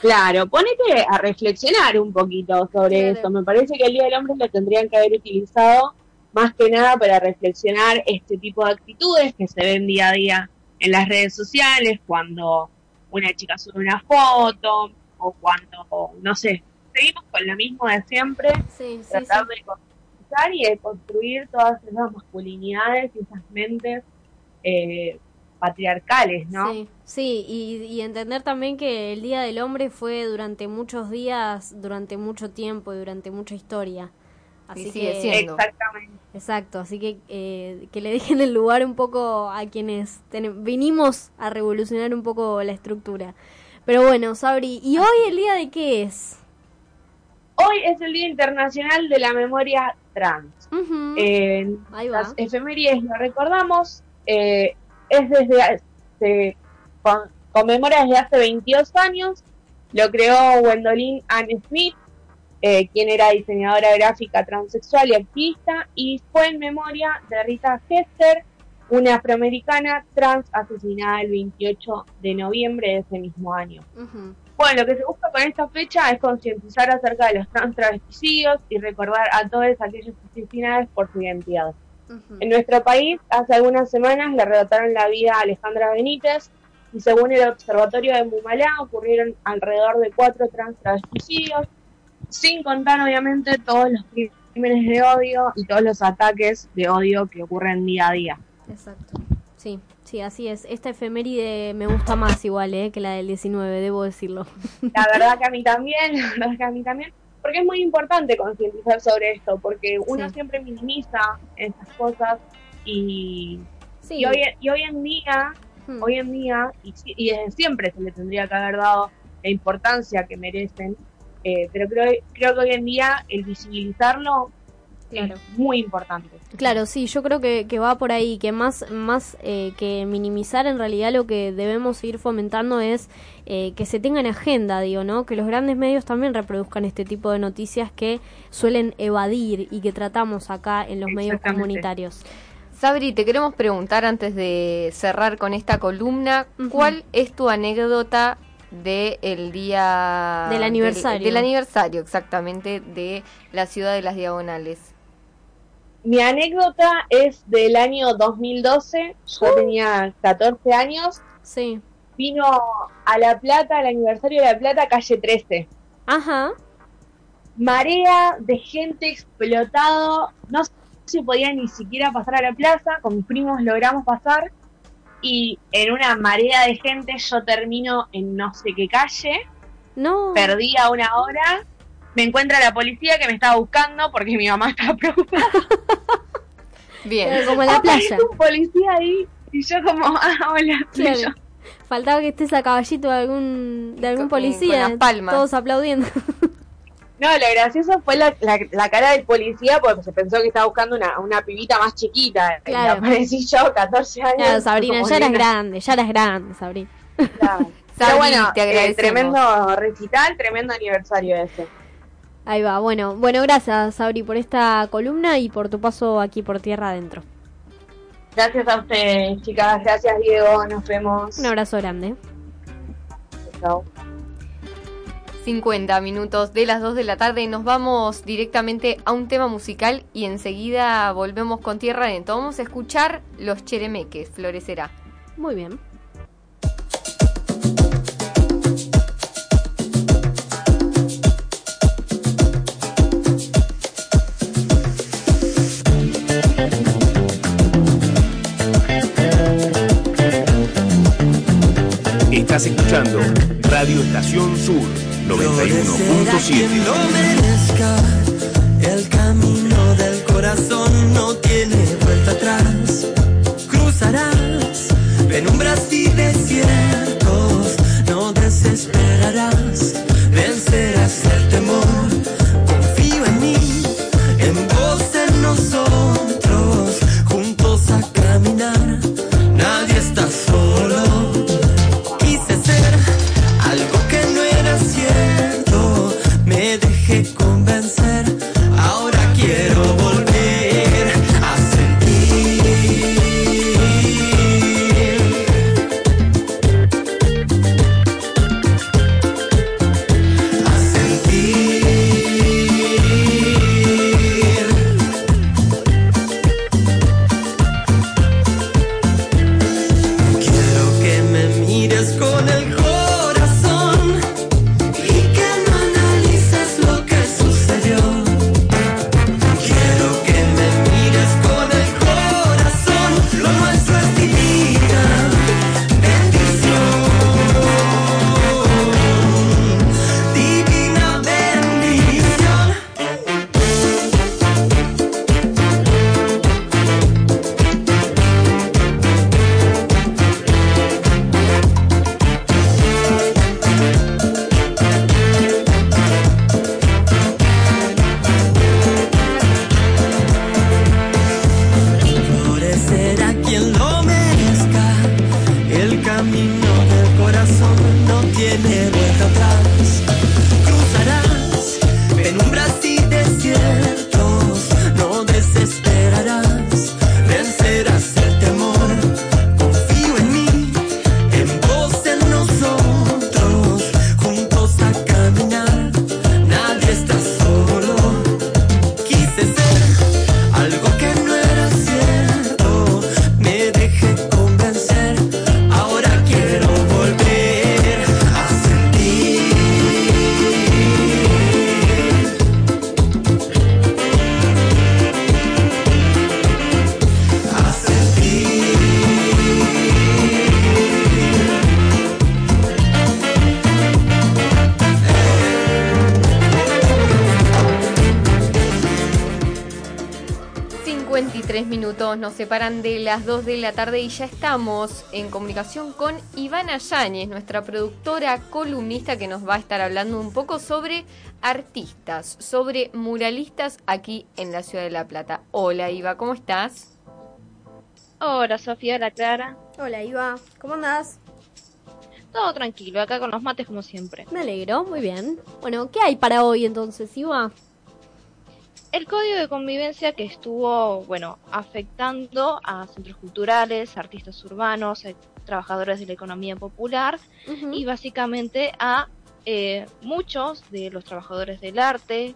Claro, ponete a reflexionar un poquito sobre Claro. eso. Me parece que el Día del Hombre lo tendrían que haber utilizado más que nada para reflexionar este tipo de actitudes que se ven día a día en las redes sociales, cuando una chica sube una foto o cuando, no sé, seguimos con lo mismo de siempre, Sí, sí, tratar sí. de construir y de construir todas esas masculinidades y esas mentes eh, patriarcales, ¿no? Sí, sí, y, y entender también que el Día del Hombre fue durante muchos días, durante mucho tiempo y durante mucha historia. Así sigue que, siendo. Exactamente. Exacto, así que eh, que le dejen el lugar un poco a quienes ten- vinimos a revolucionar un poco la estructura. Pero bueno, Sabri, ¿y hoy el día de qué es? Hoy es el Día Internacional de la Memoria Trans. Eh, Ahí va. las efemérides lo recordamos, eh, es desde se con- conmemora desde hace 22 años, lo creó Gwendolyn Ann Smith, eh, quien era diseñadora gráfica transexual y activista, y fue en memoria de Rita Hester, una afroamericana trans asesinada el 28 de noviembre de ese mismo año. Bueno, lo que se busca con esta fecha es concientizar acerca de los trans travesticidos y recordar a todos aquellos asesinados por su identidad. En nuestro país, hace algunas semanas le arrebataron la vida a Alejandra Benítez y según el Observatorio de Mumalá ocurrieron alrededor de cuatro trans travesticidios, sin contar obviamente todos los crímenes de odio y todos los ataques de odio que ocurren día a día. Exacto. Sí, sí, así es. Esta efeméride me gusta más igual, eh, que la del 19, debo decirlo. La verdad que a mí también, la verdad que a mí también, porque es muy importante concientizar sobre esto, porque uno Sí. siempre minimiza estas cosas y, Sí. y, hoy, y hoy en día, Hmm. hoy en día, y, y desde siempre se le tendría que haber dado la importancia que merecen, eh, pero creo, creo que hoy en día el visibilizarlo Claro. muy importante. Claro, sí, yo creo que, que va por ahí, que más, más eh, que minimizar en realidad lo que debemos seguir fomentando es eh, que se tenga en agenda, digo, ¿no? Que los grandes medios también reproduzcan este tipo de noticias que suelen evadir y que tratamos acá en los medios comunitarios. Sabri, te queremos preguntar antes de cerrar con esta columna, ¿cuál es tu anécdota del día Del aniversario. del, aniversario exactamente de la ciudad de las diagonales? Mi anécdota es del año 2012, yo tenía 14 años. Sí. Vino a La Plata, el aniversario de La Plata, calle 13. Ajá. Marea de gente explotado, no se podía ni siquiera pasar a la plaza, con mis primos logramos pasar y en una marea de gente yo termino en no sé qué calle. No. Perdí a una hora. Me encuentra la policía que me estaba buscando porque mi mamá estaba preocupada. Bien. Claro, como en la Aparece playa. un policía ahí y yo como, ah, hola. soy Claro. yo. Faltaba que estés a caballito de algún, de algún Con- policía, con las palmas. todos aplaudiendo. No, lo gracioso fue la, la, la cara del policía porque se pensó que estaba buscando una, una pibita más chiquita. Y Claro. aparecí yo, 14 años. Claro, Sabrina, como ya eras nena. grande, ya eras grande, Sabrina. Pero Sabri, bueno, te eh, agradecemos. tremendo recital, tremendo aniversario ese. Ahí va, bueno, bueno, gracias Sabri por esta columna y por tu paso aquí por tierra adentro. Gracias a ustedes, chicas. Gracias, Diego. Nos vemos. Un abrazo grande. Chao. 50 minutos de las 2 de la tarde y nos vamos directamente a un tema musical y enseguida volvemos con Tierra Adentro. Vamos a escuchar Los Cheremeques, Florecerá. Muy bien. Estás escuchando Radio Estación Sur Florecerá quien 91.7. lo merezca. El camino del corazón no tiene vuelta atrás. Cruzarás penumbras y desiertos. Separan de las 2 de la tarde y ya estamos en comunicación con Ivana Yáñez, nuestra productora columnista que nos va a estar hablando un poco sobre artistas, sobre muralistas aquí en la ciudad de La Plata. Hola Iva, ¿cómo estás? Hola Sofía, hola Clara. Hola Iva, ¿cómo andás? Todo tranquilo, acá con los mates como siempre. Me alegro, muy bien. Bueno, ¿qué hay para hoy entonces, Iva? El código de convivencia que estuvo, bueno, afectando a centros culturales, artistas urbanos, a trabajadores de la economía popular y básicamente a eh, muchos de los trabajadores del arte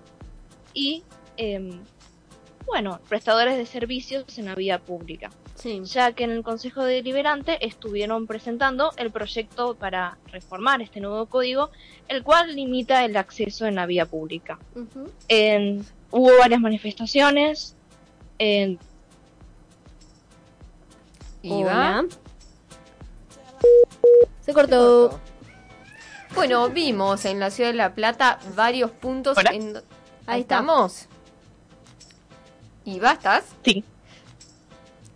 y, em, bueno, prestadores de servicios en la vía pública. Ya que en el Consejo Deliberante estuvieron presentando el proyecto para reformar este nuevo código, el cual limita el acceso en la vía pública. En- hubo varias manifestaciones. En, Iva. Se cortó. Bueno, vimos en la ciudad de La Plata varios puntos en... Ahí estamos. ¿Iva, estás? Sí.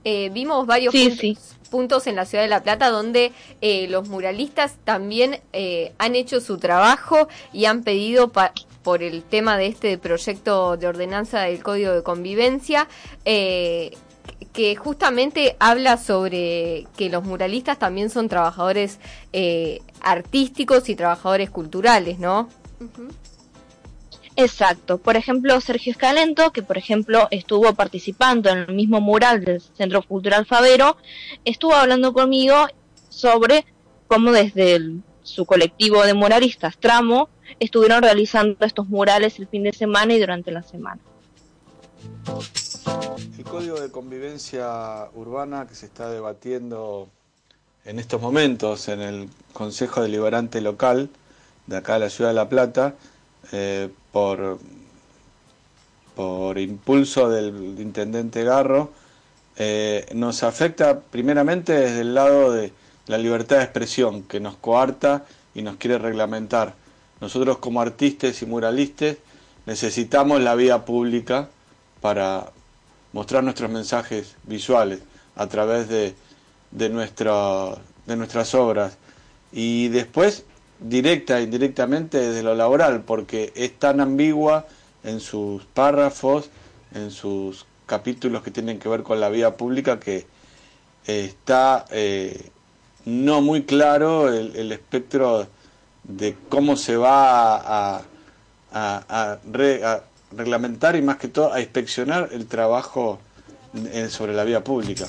Eh, vimos varios Sí, puntos, sí. puntos en la ciudad de La Plata donde eh, los muralistas también eh, han hecho su trabajo y han pedido pa- por el tema de este proyecto de ordenanza del Código de Convivencia, eh, que justamente habla sobre que los muralistas también son trabajadores eh, artísticos y trabajadores culturales, ¿no? Exacto. Por ejemplo, Sergio Escalento, que por ejemplo estuvo participando en el mismo mural del Centro Cultural Favero, estuvo hablando conmigo sobre cómo desde su colectivo de muralistas Tramo estuvieron realizando estos murales el fin de semana y durante la semana. El código de convivencia urbana que se está debatiendo en estos momentos en el Consejo Deliberante Local de acá de la ciudad de La Plata, eh, por, por impulso del intendente Garro, eh, nos afecta primeramente desde el lado de la libertad de expresión, que nos coarta y nos quiere reglamentar. Nosotros como artistas y muralistas necesitamos la vía pública para mostrar nuestros mensajes visuales a través de, de, de nuestras obras. Y después, directa e indirectamente desde lo laboral, porque es tan ambigua en sus párrafos, en sus capítulos que tienen que ver con la vía pública, que está eh, no muy claro el espectro de cómo se va a, a- a re- a reglamentar y más que todo a inspeccionar el trabajo sobre la vía pública.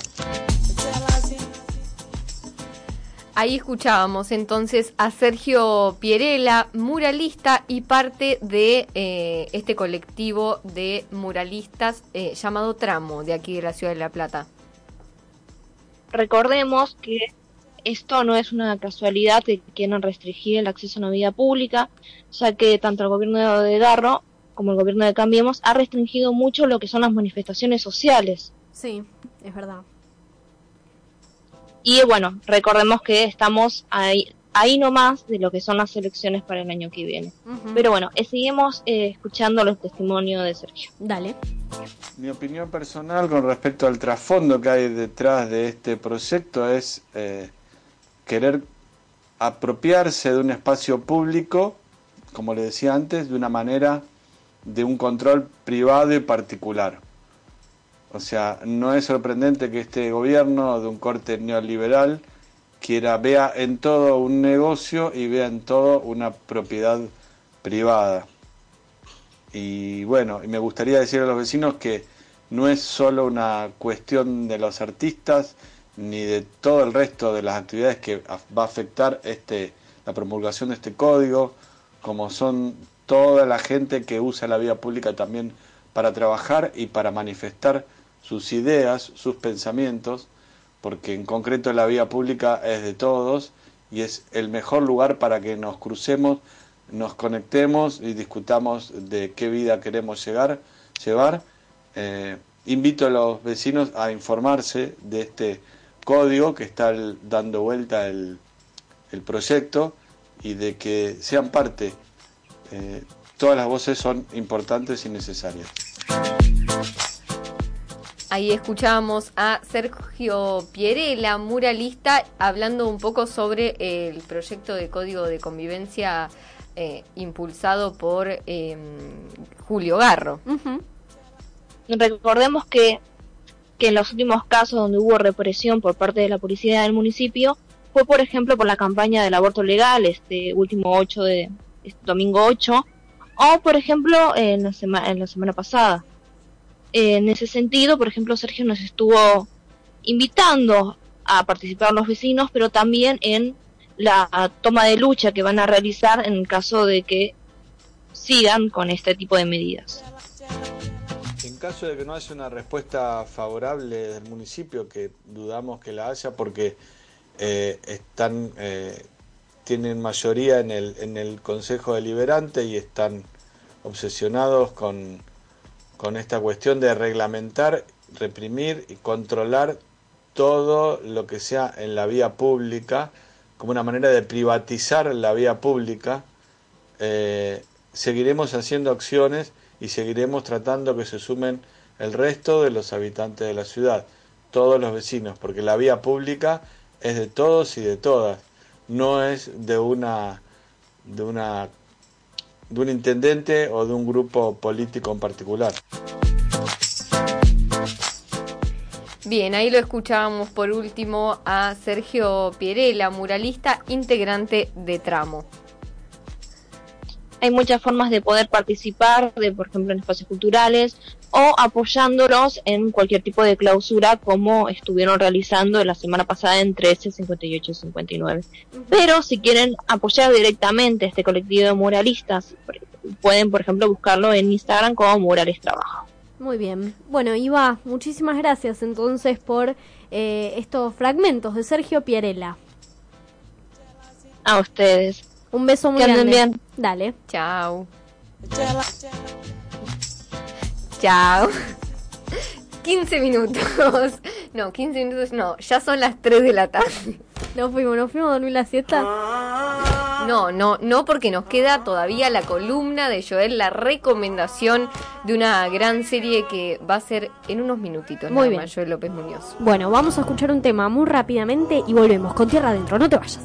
Ahí escuchábamos entonces a Sergio Pierela, muralista y parte de eh, este colectivo de muralistas eh, llamado Tramo, de aquí de la ciudad de La Plata. Recordemos que esto no es una casualidad de que quieran restringir el acceso a la vía pública, ya que tanto el gobierno de Garro como el gobierno de Cambiemos ha restringido mucho lo que son las manifestaciones sociales. Sí, es verdad. Y bueno, recordemos que estamos ahí, ahí nomás de lo que son las elecciones para el año que viene. Pero bueno, eh, seguimos eh, escuchando los testimonios de Sergio. Dale. Mi opinión personal con respecto al trasfondo que hay detrás de este proyecto es eh, querer apropiarse de un espacio público, como le decía antes, de una manera de un control privado y particular. O sea, no es sorprendente que este gobierno de un corte neoliberal quiera vea en todo un negocio y vea en todo una propiedad privada. Y bueno, me gustaría decir a los vecinos que no es solo una cuestión de los artistas ni de todo el resto de las actividades que va a afectar este la promulgación de este código, como son toda la gente que usa la vía pública también para trabajar y para manifestar sus ideas, sus pensamientos, porque en concreto la vía pública es de todos y es el mejor lugar para que nos crucemos, nos conectemos y discutamos de qué vida queremos llegar, llevar. Eh, invito a los vecinos a informarse de este código que está el- dando vuelta el, el proyecto y de que sean parte. Eh, todas las voces son importantes y necesarias. Ahí escuchábamos a Sergio Pierela, muralista, hablando un poco sobre el proyecto de código de convivencia eh, impulsado por eh, Julio Garro. Recordemos que, que en los últimos casos donde hubo represión por parte de la policía del municipio fue, por ejemplo, por la campaña del aborto legal, este último 8 de este domingo 8, o por ejemplo en la, sema- en la semana pasada. En ese sentido, por ejemplo, Sergio nos estuvo invitando a participar los vecinos, pero también en la toma de lucha que van a realizar en caso de que sigan con este tipo de medidas. Caso de que no haya una respuesta favorable del municipio, que dudamos que la haya porque eh, están eh, tienen mayoría en el, en el Consejo Deliberante y están obsesionados con, con esta cuestión de reglamentar, reprimir y controlar todo lo que sea en la vía pública, como una manera de privatizar la vía pública, eh, seguiremos haciendo acciones y seguiremos tratando que se sumen el resto de los habitantes de la ciudad, todos los vecinos, porque la vía pública es de todos y de todas, no es de una de una de un intendente o de un grupo político en particular. Bien, ahí lo escuchábamos por último a Sergio Pierela, muralista integrante de Tramo. Hay muchas formas de poder participar, de por ejemplo en espacios culturales o apoyándolos en cualquier tipo de clausura como estuvieron realizando la semana pasada en 13, 58 y 59. Pero si quieren apoyar directamente a este colectivo de muralistas, pueden por ejemplo buscarlo en Instagram como Murales Trabajo. Muy bien. Bueno, Iva, muchísimas gracias entonces por eh, estos fragmentos de Sergio Pierela. A ustedes. Un beso muy Que anden bien. Dale. Chao. Chao. 15 minutos. No, 15 minutos no. Ya son las 3 de la tarde. ¿No fuimos, no fuimos a dormir la siesta? No, no, no, porque nos queda todavía la columna de Joel, la recomendación de una gran serie que va a ser en unos minutitos. Muy nada bien. más, Joel López Muñoz. Bueno, vamos a escuchar un tema muy rápidamente y volvemos con Tierra Adentro. No te vayas.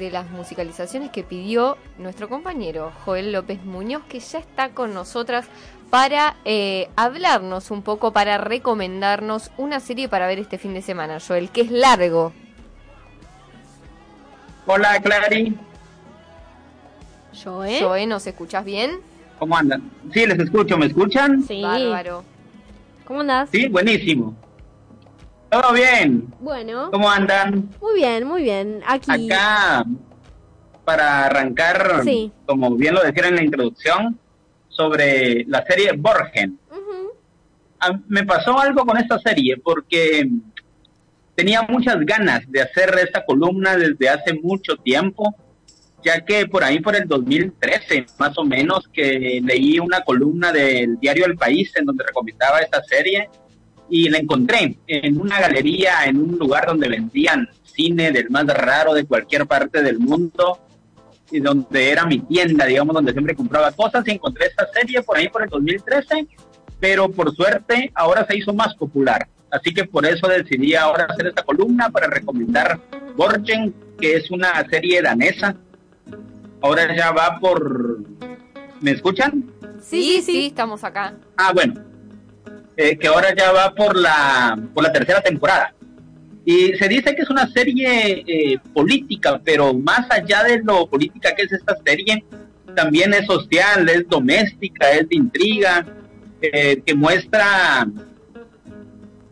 De las musicalizaciones que pidió nuestro compañero Joel López Muñoz, que ya está con nosotras para eh, hablarnos un poco, para recomendarnos una serie para ver este fin de semana, Joel, que es largo. Hola, Clary. Joel. Joel, ¿nos escuchás bien? ¿Cómo andan? Sí, les escucho. ¿Me escuchan? Sí. Bárbaro. ¿Cómo andás? Sí, buenísimo. Todo bien. Bueno. ¿Cómo andan? Muy bien, muy bien. Aquí. Acá, para arrancar, Sí. como bien lo decían en la introducción, sobre la serie Borgen. A- me pasó algo con esta serie porque tenía muchas ganas de hacer esta columna desde hace mucho tiempo, ya que por ahí por el 2013, más o menos, que leí una columna del diario El País en donde recomendaba esta serie y la encontré en una galería, en un lugar donde vendían cine del más raro de cualquier parte del mundo y donde era mi tienda, digamos, donde siempre compraba cosas y encontré esta serie por ahí por el 2013, pero por suerte ahora se hizo más popular. Así que por eso decidí ahora hacer esta columna para recomendar Borgen, que es una serie danesa. Ahora ya va por... ¿Me escuchan? Sí, sí, estamos acá. Ah, bueno. Eh, que ahora ya va por la, por la tercera temporada. Y se dice que es una serie eh, política, pero más allá de lo política que es esta serie, también es social, es doméstica, es de intriga, eh, que muestra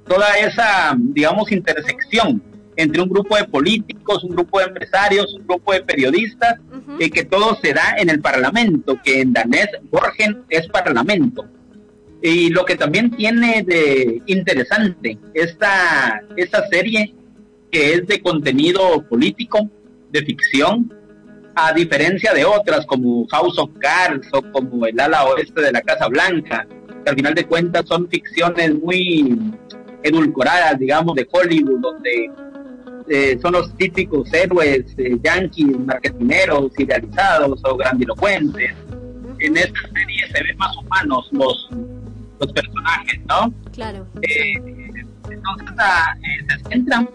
toda esa, digamos, intersección entre un grupo de políticos, un grupo de empresarios, un grupo de periodistas, eh, que todo se da en el Parlamento, que en danés Borgen es Parlamento. Y lo que también tiene de interesante esta, esta serie, que es de contenido político, de ficción, a diferencia de otras como House of Cards o como El ala oeste de la Casa Blanca, que al final de cuentas son ficciones muy edulcoradas, digamos, de Hollywood, donde eh, son los típicos héroes eh, yanquis, marketineros, idealizados o grandilocuentes. En esta serie se ven más humanos los, los personajes, ¿no? Claro. Eh, entonces ah, eh, se centran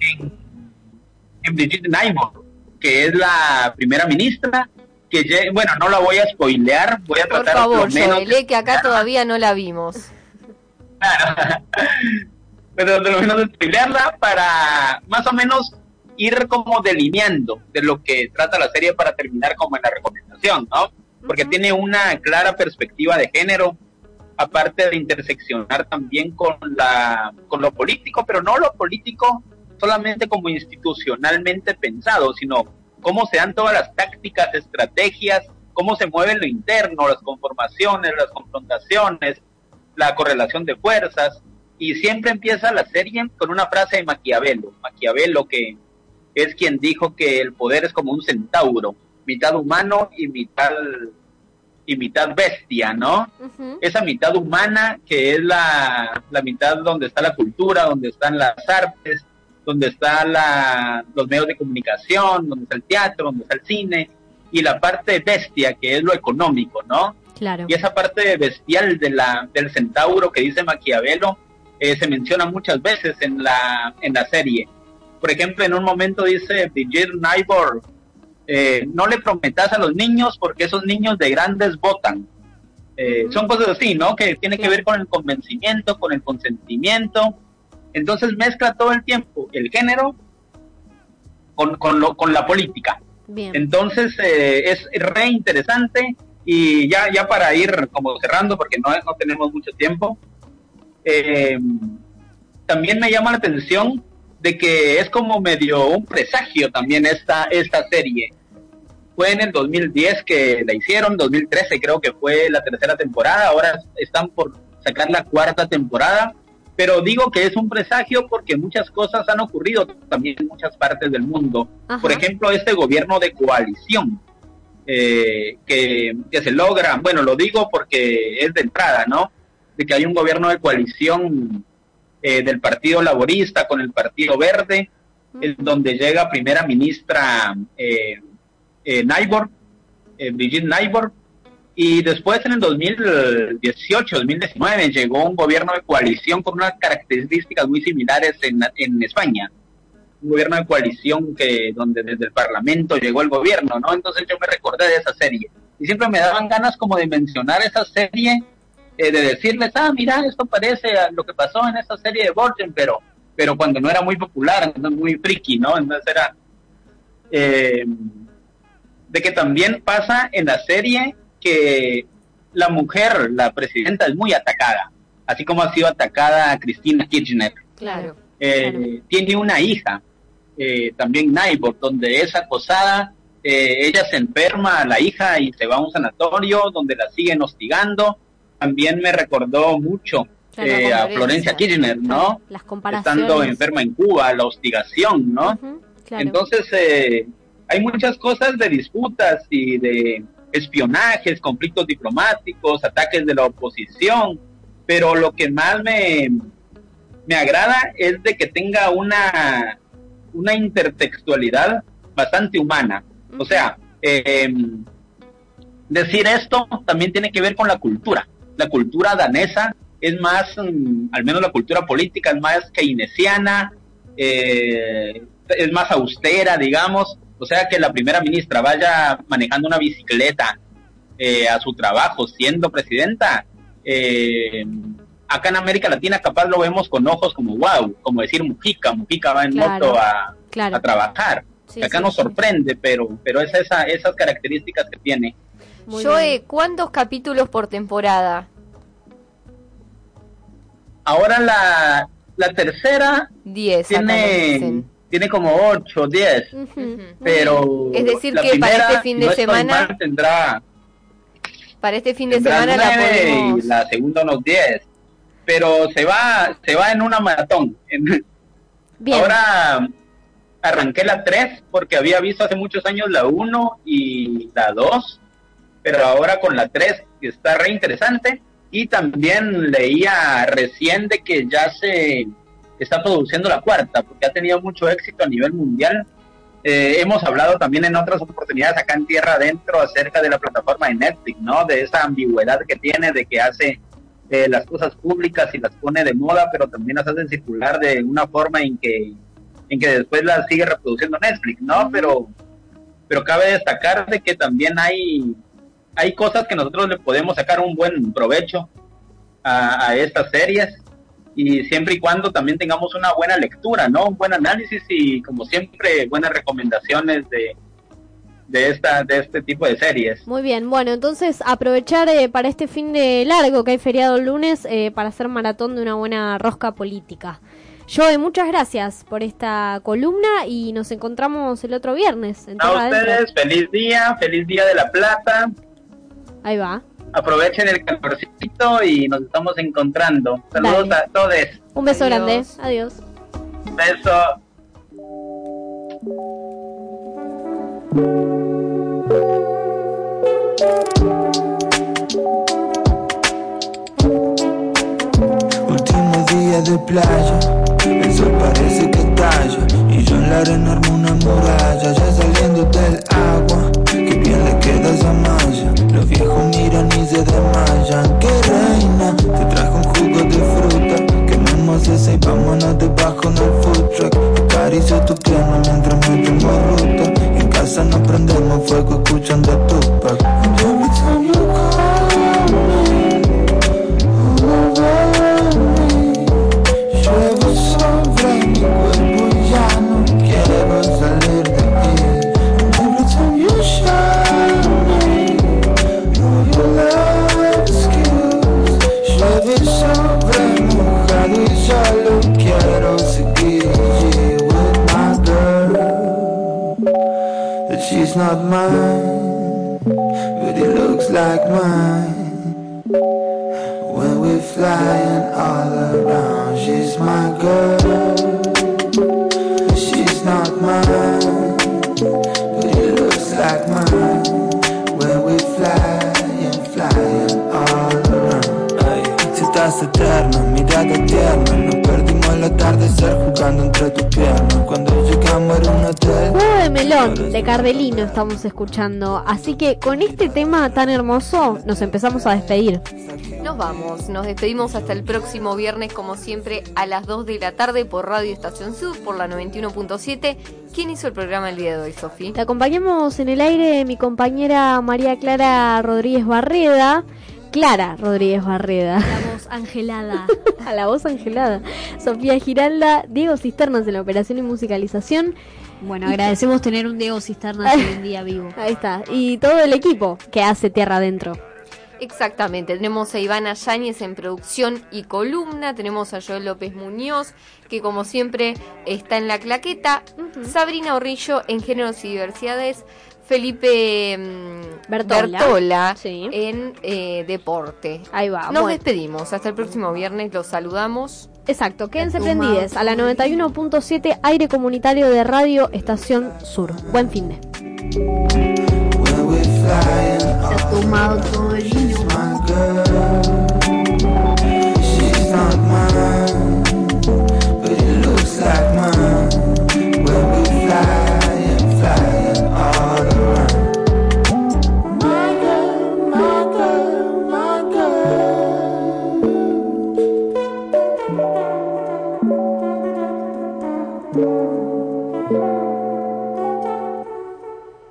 en, en Brigitte Naimor, que es la primera ministra, que lle- bueno, no la voy a spoilear, voy a Por tratar favor, lo menos Joel, eh, que acá todavía no la vimos. pero de lo menos de spoilearla para más o menos ir como delineando de lo que trata la serie para terminar como en la recomendación, ¿no? Porque tiene una clara perspectiva de género, aparte de interseccionar también con la con lo político, pero no lo político solamente como institucionalmente pensado, sino cómo se dan todas las tácticas, estrategias, cómo se mueve lo interno, las conformaciones, las confrontaciones, la correlación de fuerzas, y siempre empieza la serie con una frase de Maquiavelo, Maquiavelo que es quien dijo que el poder es como un centauro, mitad humano y mitad y mitad bestia, ¿no? Esa mitad humana que es la, la mitad donde está la cultura, donde están las artes, donde están la, los medios de comunicación, donde está el teatro, donde está el cine, y la parte bestia que es lo económico, ¿no? Claro. Y esa parte bestial de la, del centauro que dice Maquiavelo eh, se menciona muchas veces en la, en la serie. Por ejemplo, en un momento dice Brigitte Nybor, eh, no le prometas a los niños porque esos niños de grandes votan. Eh, Son cosas así, ¿no? Que tiene que ver con el convencimiento, con el consentimiento. Entonces mezcla todo el tiempo el género con, con, lo, con la política. Bien. Entonces eh, es re interesante y ya, ya para ir como cerrando porque no, no tenemos mucho tiempo, también me llama la atención de que es como medio un presagio también esta, esta serie. Fue en el 2010 que la hicieron, 2013 creo que fue la tercera temporada, ahora están por sacar la cuarta temporada, pero digo que es un presagio porque muchas cosas han ocurrido también en muchas partes del mundo. Por ejemplo, este gobierno de coalición eh, que, que se logra, bueno, lo digo porque es de entrada, ¿no? De que hay un gobierno de coalición eh, del Partido Laborista con el Partido Verde, en donde llega primera ministra eh, eh, Naibor, eh, Brigitte Naibor, Y después en el 2018, 2019 llegó un gobierno de coalición con unas características muy similares en, en España. Un gobierno de coalición que donde desde el Parlamento llegó el gobierno, ¿no? Entonces yo me recordé de esa serie. Y siempre me daban ganas como de mencionar esa serie, de decirles, ah, mira, esto parece a lo que pasó en esa serie de Borgen, pero, pero cuando no era muy popular, entonces muy friki, ¿no? Entonces era... eh, de que también pasa en la serie que la mujer, la presidenta, es muy atacada, así como ha sido atacada Cristina Kirchner. Claro. Eh, Tiene una hija, eh, también Naibor, donde es acosada, eh, ella se enferma, la hija, y se va a un sanatorio donde la siguen hostigando. También me recordó mucho Claro, eh, a Florencia. Kirchner, ¿no? Las comparaciones. Estando enferma en Cuba, la hostigación, ¿no? claro. Entonces, eh, hay muchas cosas de disputas y de espionajes, conflictos diplomáticos, ataques de la oposición, pero lo que más me, me agrada es de que tenga una, una intertextualidad bastante humana. O sea, eh, decir esto también tiene que ver con la cultura. La cultura danesa es más, mm, al menos la cultura política es más keynesiana, eh, es más austera, digamos. O sea, que la primera ministra vaya manejando una bicicleta eh, a su trabajo siendo presidenta. eh, acá en América Latina capaz lo vemos con ojos como wow, como decir Mujica, Mujica va en Claro, moto a, claro. a trabajar. Sí, acá sí, nos sí. sorprende, pero, pero es esa, esas características que tiene. Joe, ¿cuántos capítulos por temporada? Ahora la, la tercera 10 acá nos tiene, tiene como 8, 10, pero Es decir, la que para este fin de no semana- mal, tendrá, Para este fin de semana la podemos... y la segunda unos 10, pero se va, se va en una maratón. En- Ahora arranqué la 3 porque había visto hace muchos años la 1 y la 2, pero ahora con la 3 que está re interesante y también leía recién de que ya se está produciendo la cuarta porque ha tenido mucho éxito a nivel mundial. Eh, hemos hablado también en otras oportunidades acá en Tierra Adentro acerca de la plataforma de Netflix, ¿no? De esa ambigüedad que tiene, de que hace eh, las cosas públicas y las pone de moda, pero también las hace circular de una forma en que en que después las sigue reproduciendo Netflix, ¿no? Pero pero cabe destacar de que también hay hay cosas que nosotros le podemos sacar un buen provecho a, a estas series y siempre y cuando también tengamos una buena lectura, ¿no? Un buen análisis y como siempre buenas recomendaciones de de esta de este tipo de series. Muy bien, bueno, entonces aprovechar eh, para este fin de largo que hay feriado el lunes eh, para hacer maratón de una buena rosca política. Joe, muchas gracias por esta columna y nos encontramos el otro viernes. En A Adentro. ustedes feliz día, feliz día de la plata. Ahí va. Aprovechen el calorcito y nos estamos encontrando. Saludos Dale. a todos. Un beso Adiós. grande. Adiós. Beso. Último día de playa, el sol parece que estalla Y yo en la arena armo una muralla, ya saliendo del agua los viejos miran y se desmayan. Que reina, te trajo un jugo de fruta. Quememos ese y vámonos debajo en el food truck. Acaricio tu pierna mientras metemos ruta En casa nos prendemos fuego escuchando a Tupac De Cardelino estamos escuchando. Así que con este tema tan hermoso nos empezamos a despedir. Nos vamos, nos despedimos hasta el próximo viernes, como siempre, a las 2 de la tarde por Radio Estación Sur, por la 91.7. ¿Quién hizo el programa el día de hoy, Sofi? Te acompañamos en el aire mi compañera María Clara Rodríguez Barreda. Clara Rodríguez Barreda. La voz angelada. a la voz angelada. Sofía Giralda, Diego Cisternas en la operación y musicalización. Bueno, agradecemos tener un Diego Cisternas hoy en día vivo. Ahí está. Y todo el equipo que hace Tierra Adentro. Exactamente, tenemos a Ivana Yáñez en producción y columna, tenemos a Joel López Muñoz, que como siempre está en la claqueta, Sabrina Orrillo en géneros y diversidades, Felipe mm, Bertola. Bertola Sí. en eh, deporte. Ahí va. Nos bueno. despedimos, hasta el próximo viernes, los saludamos. Exacto, quédense prendides a la 91.7 aire comunitario de Radio Estación Sur. Buen fin de.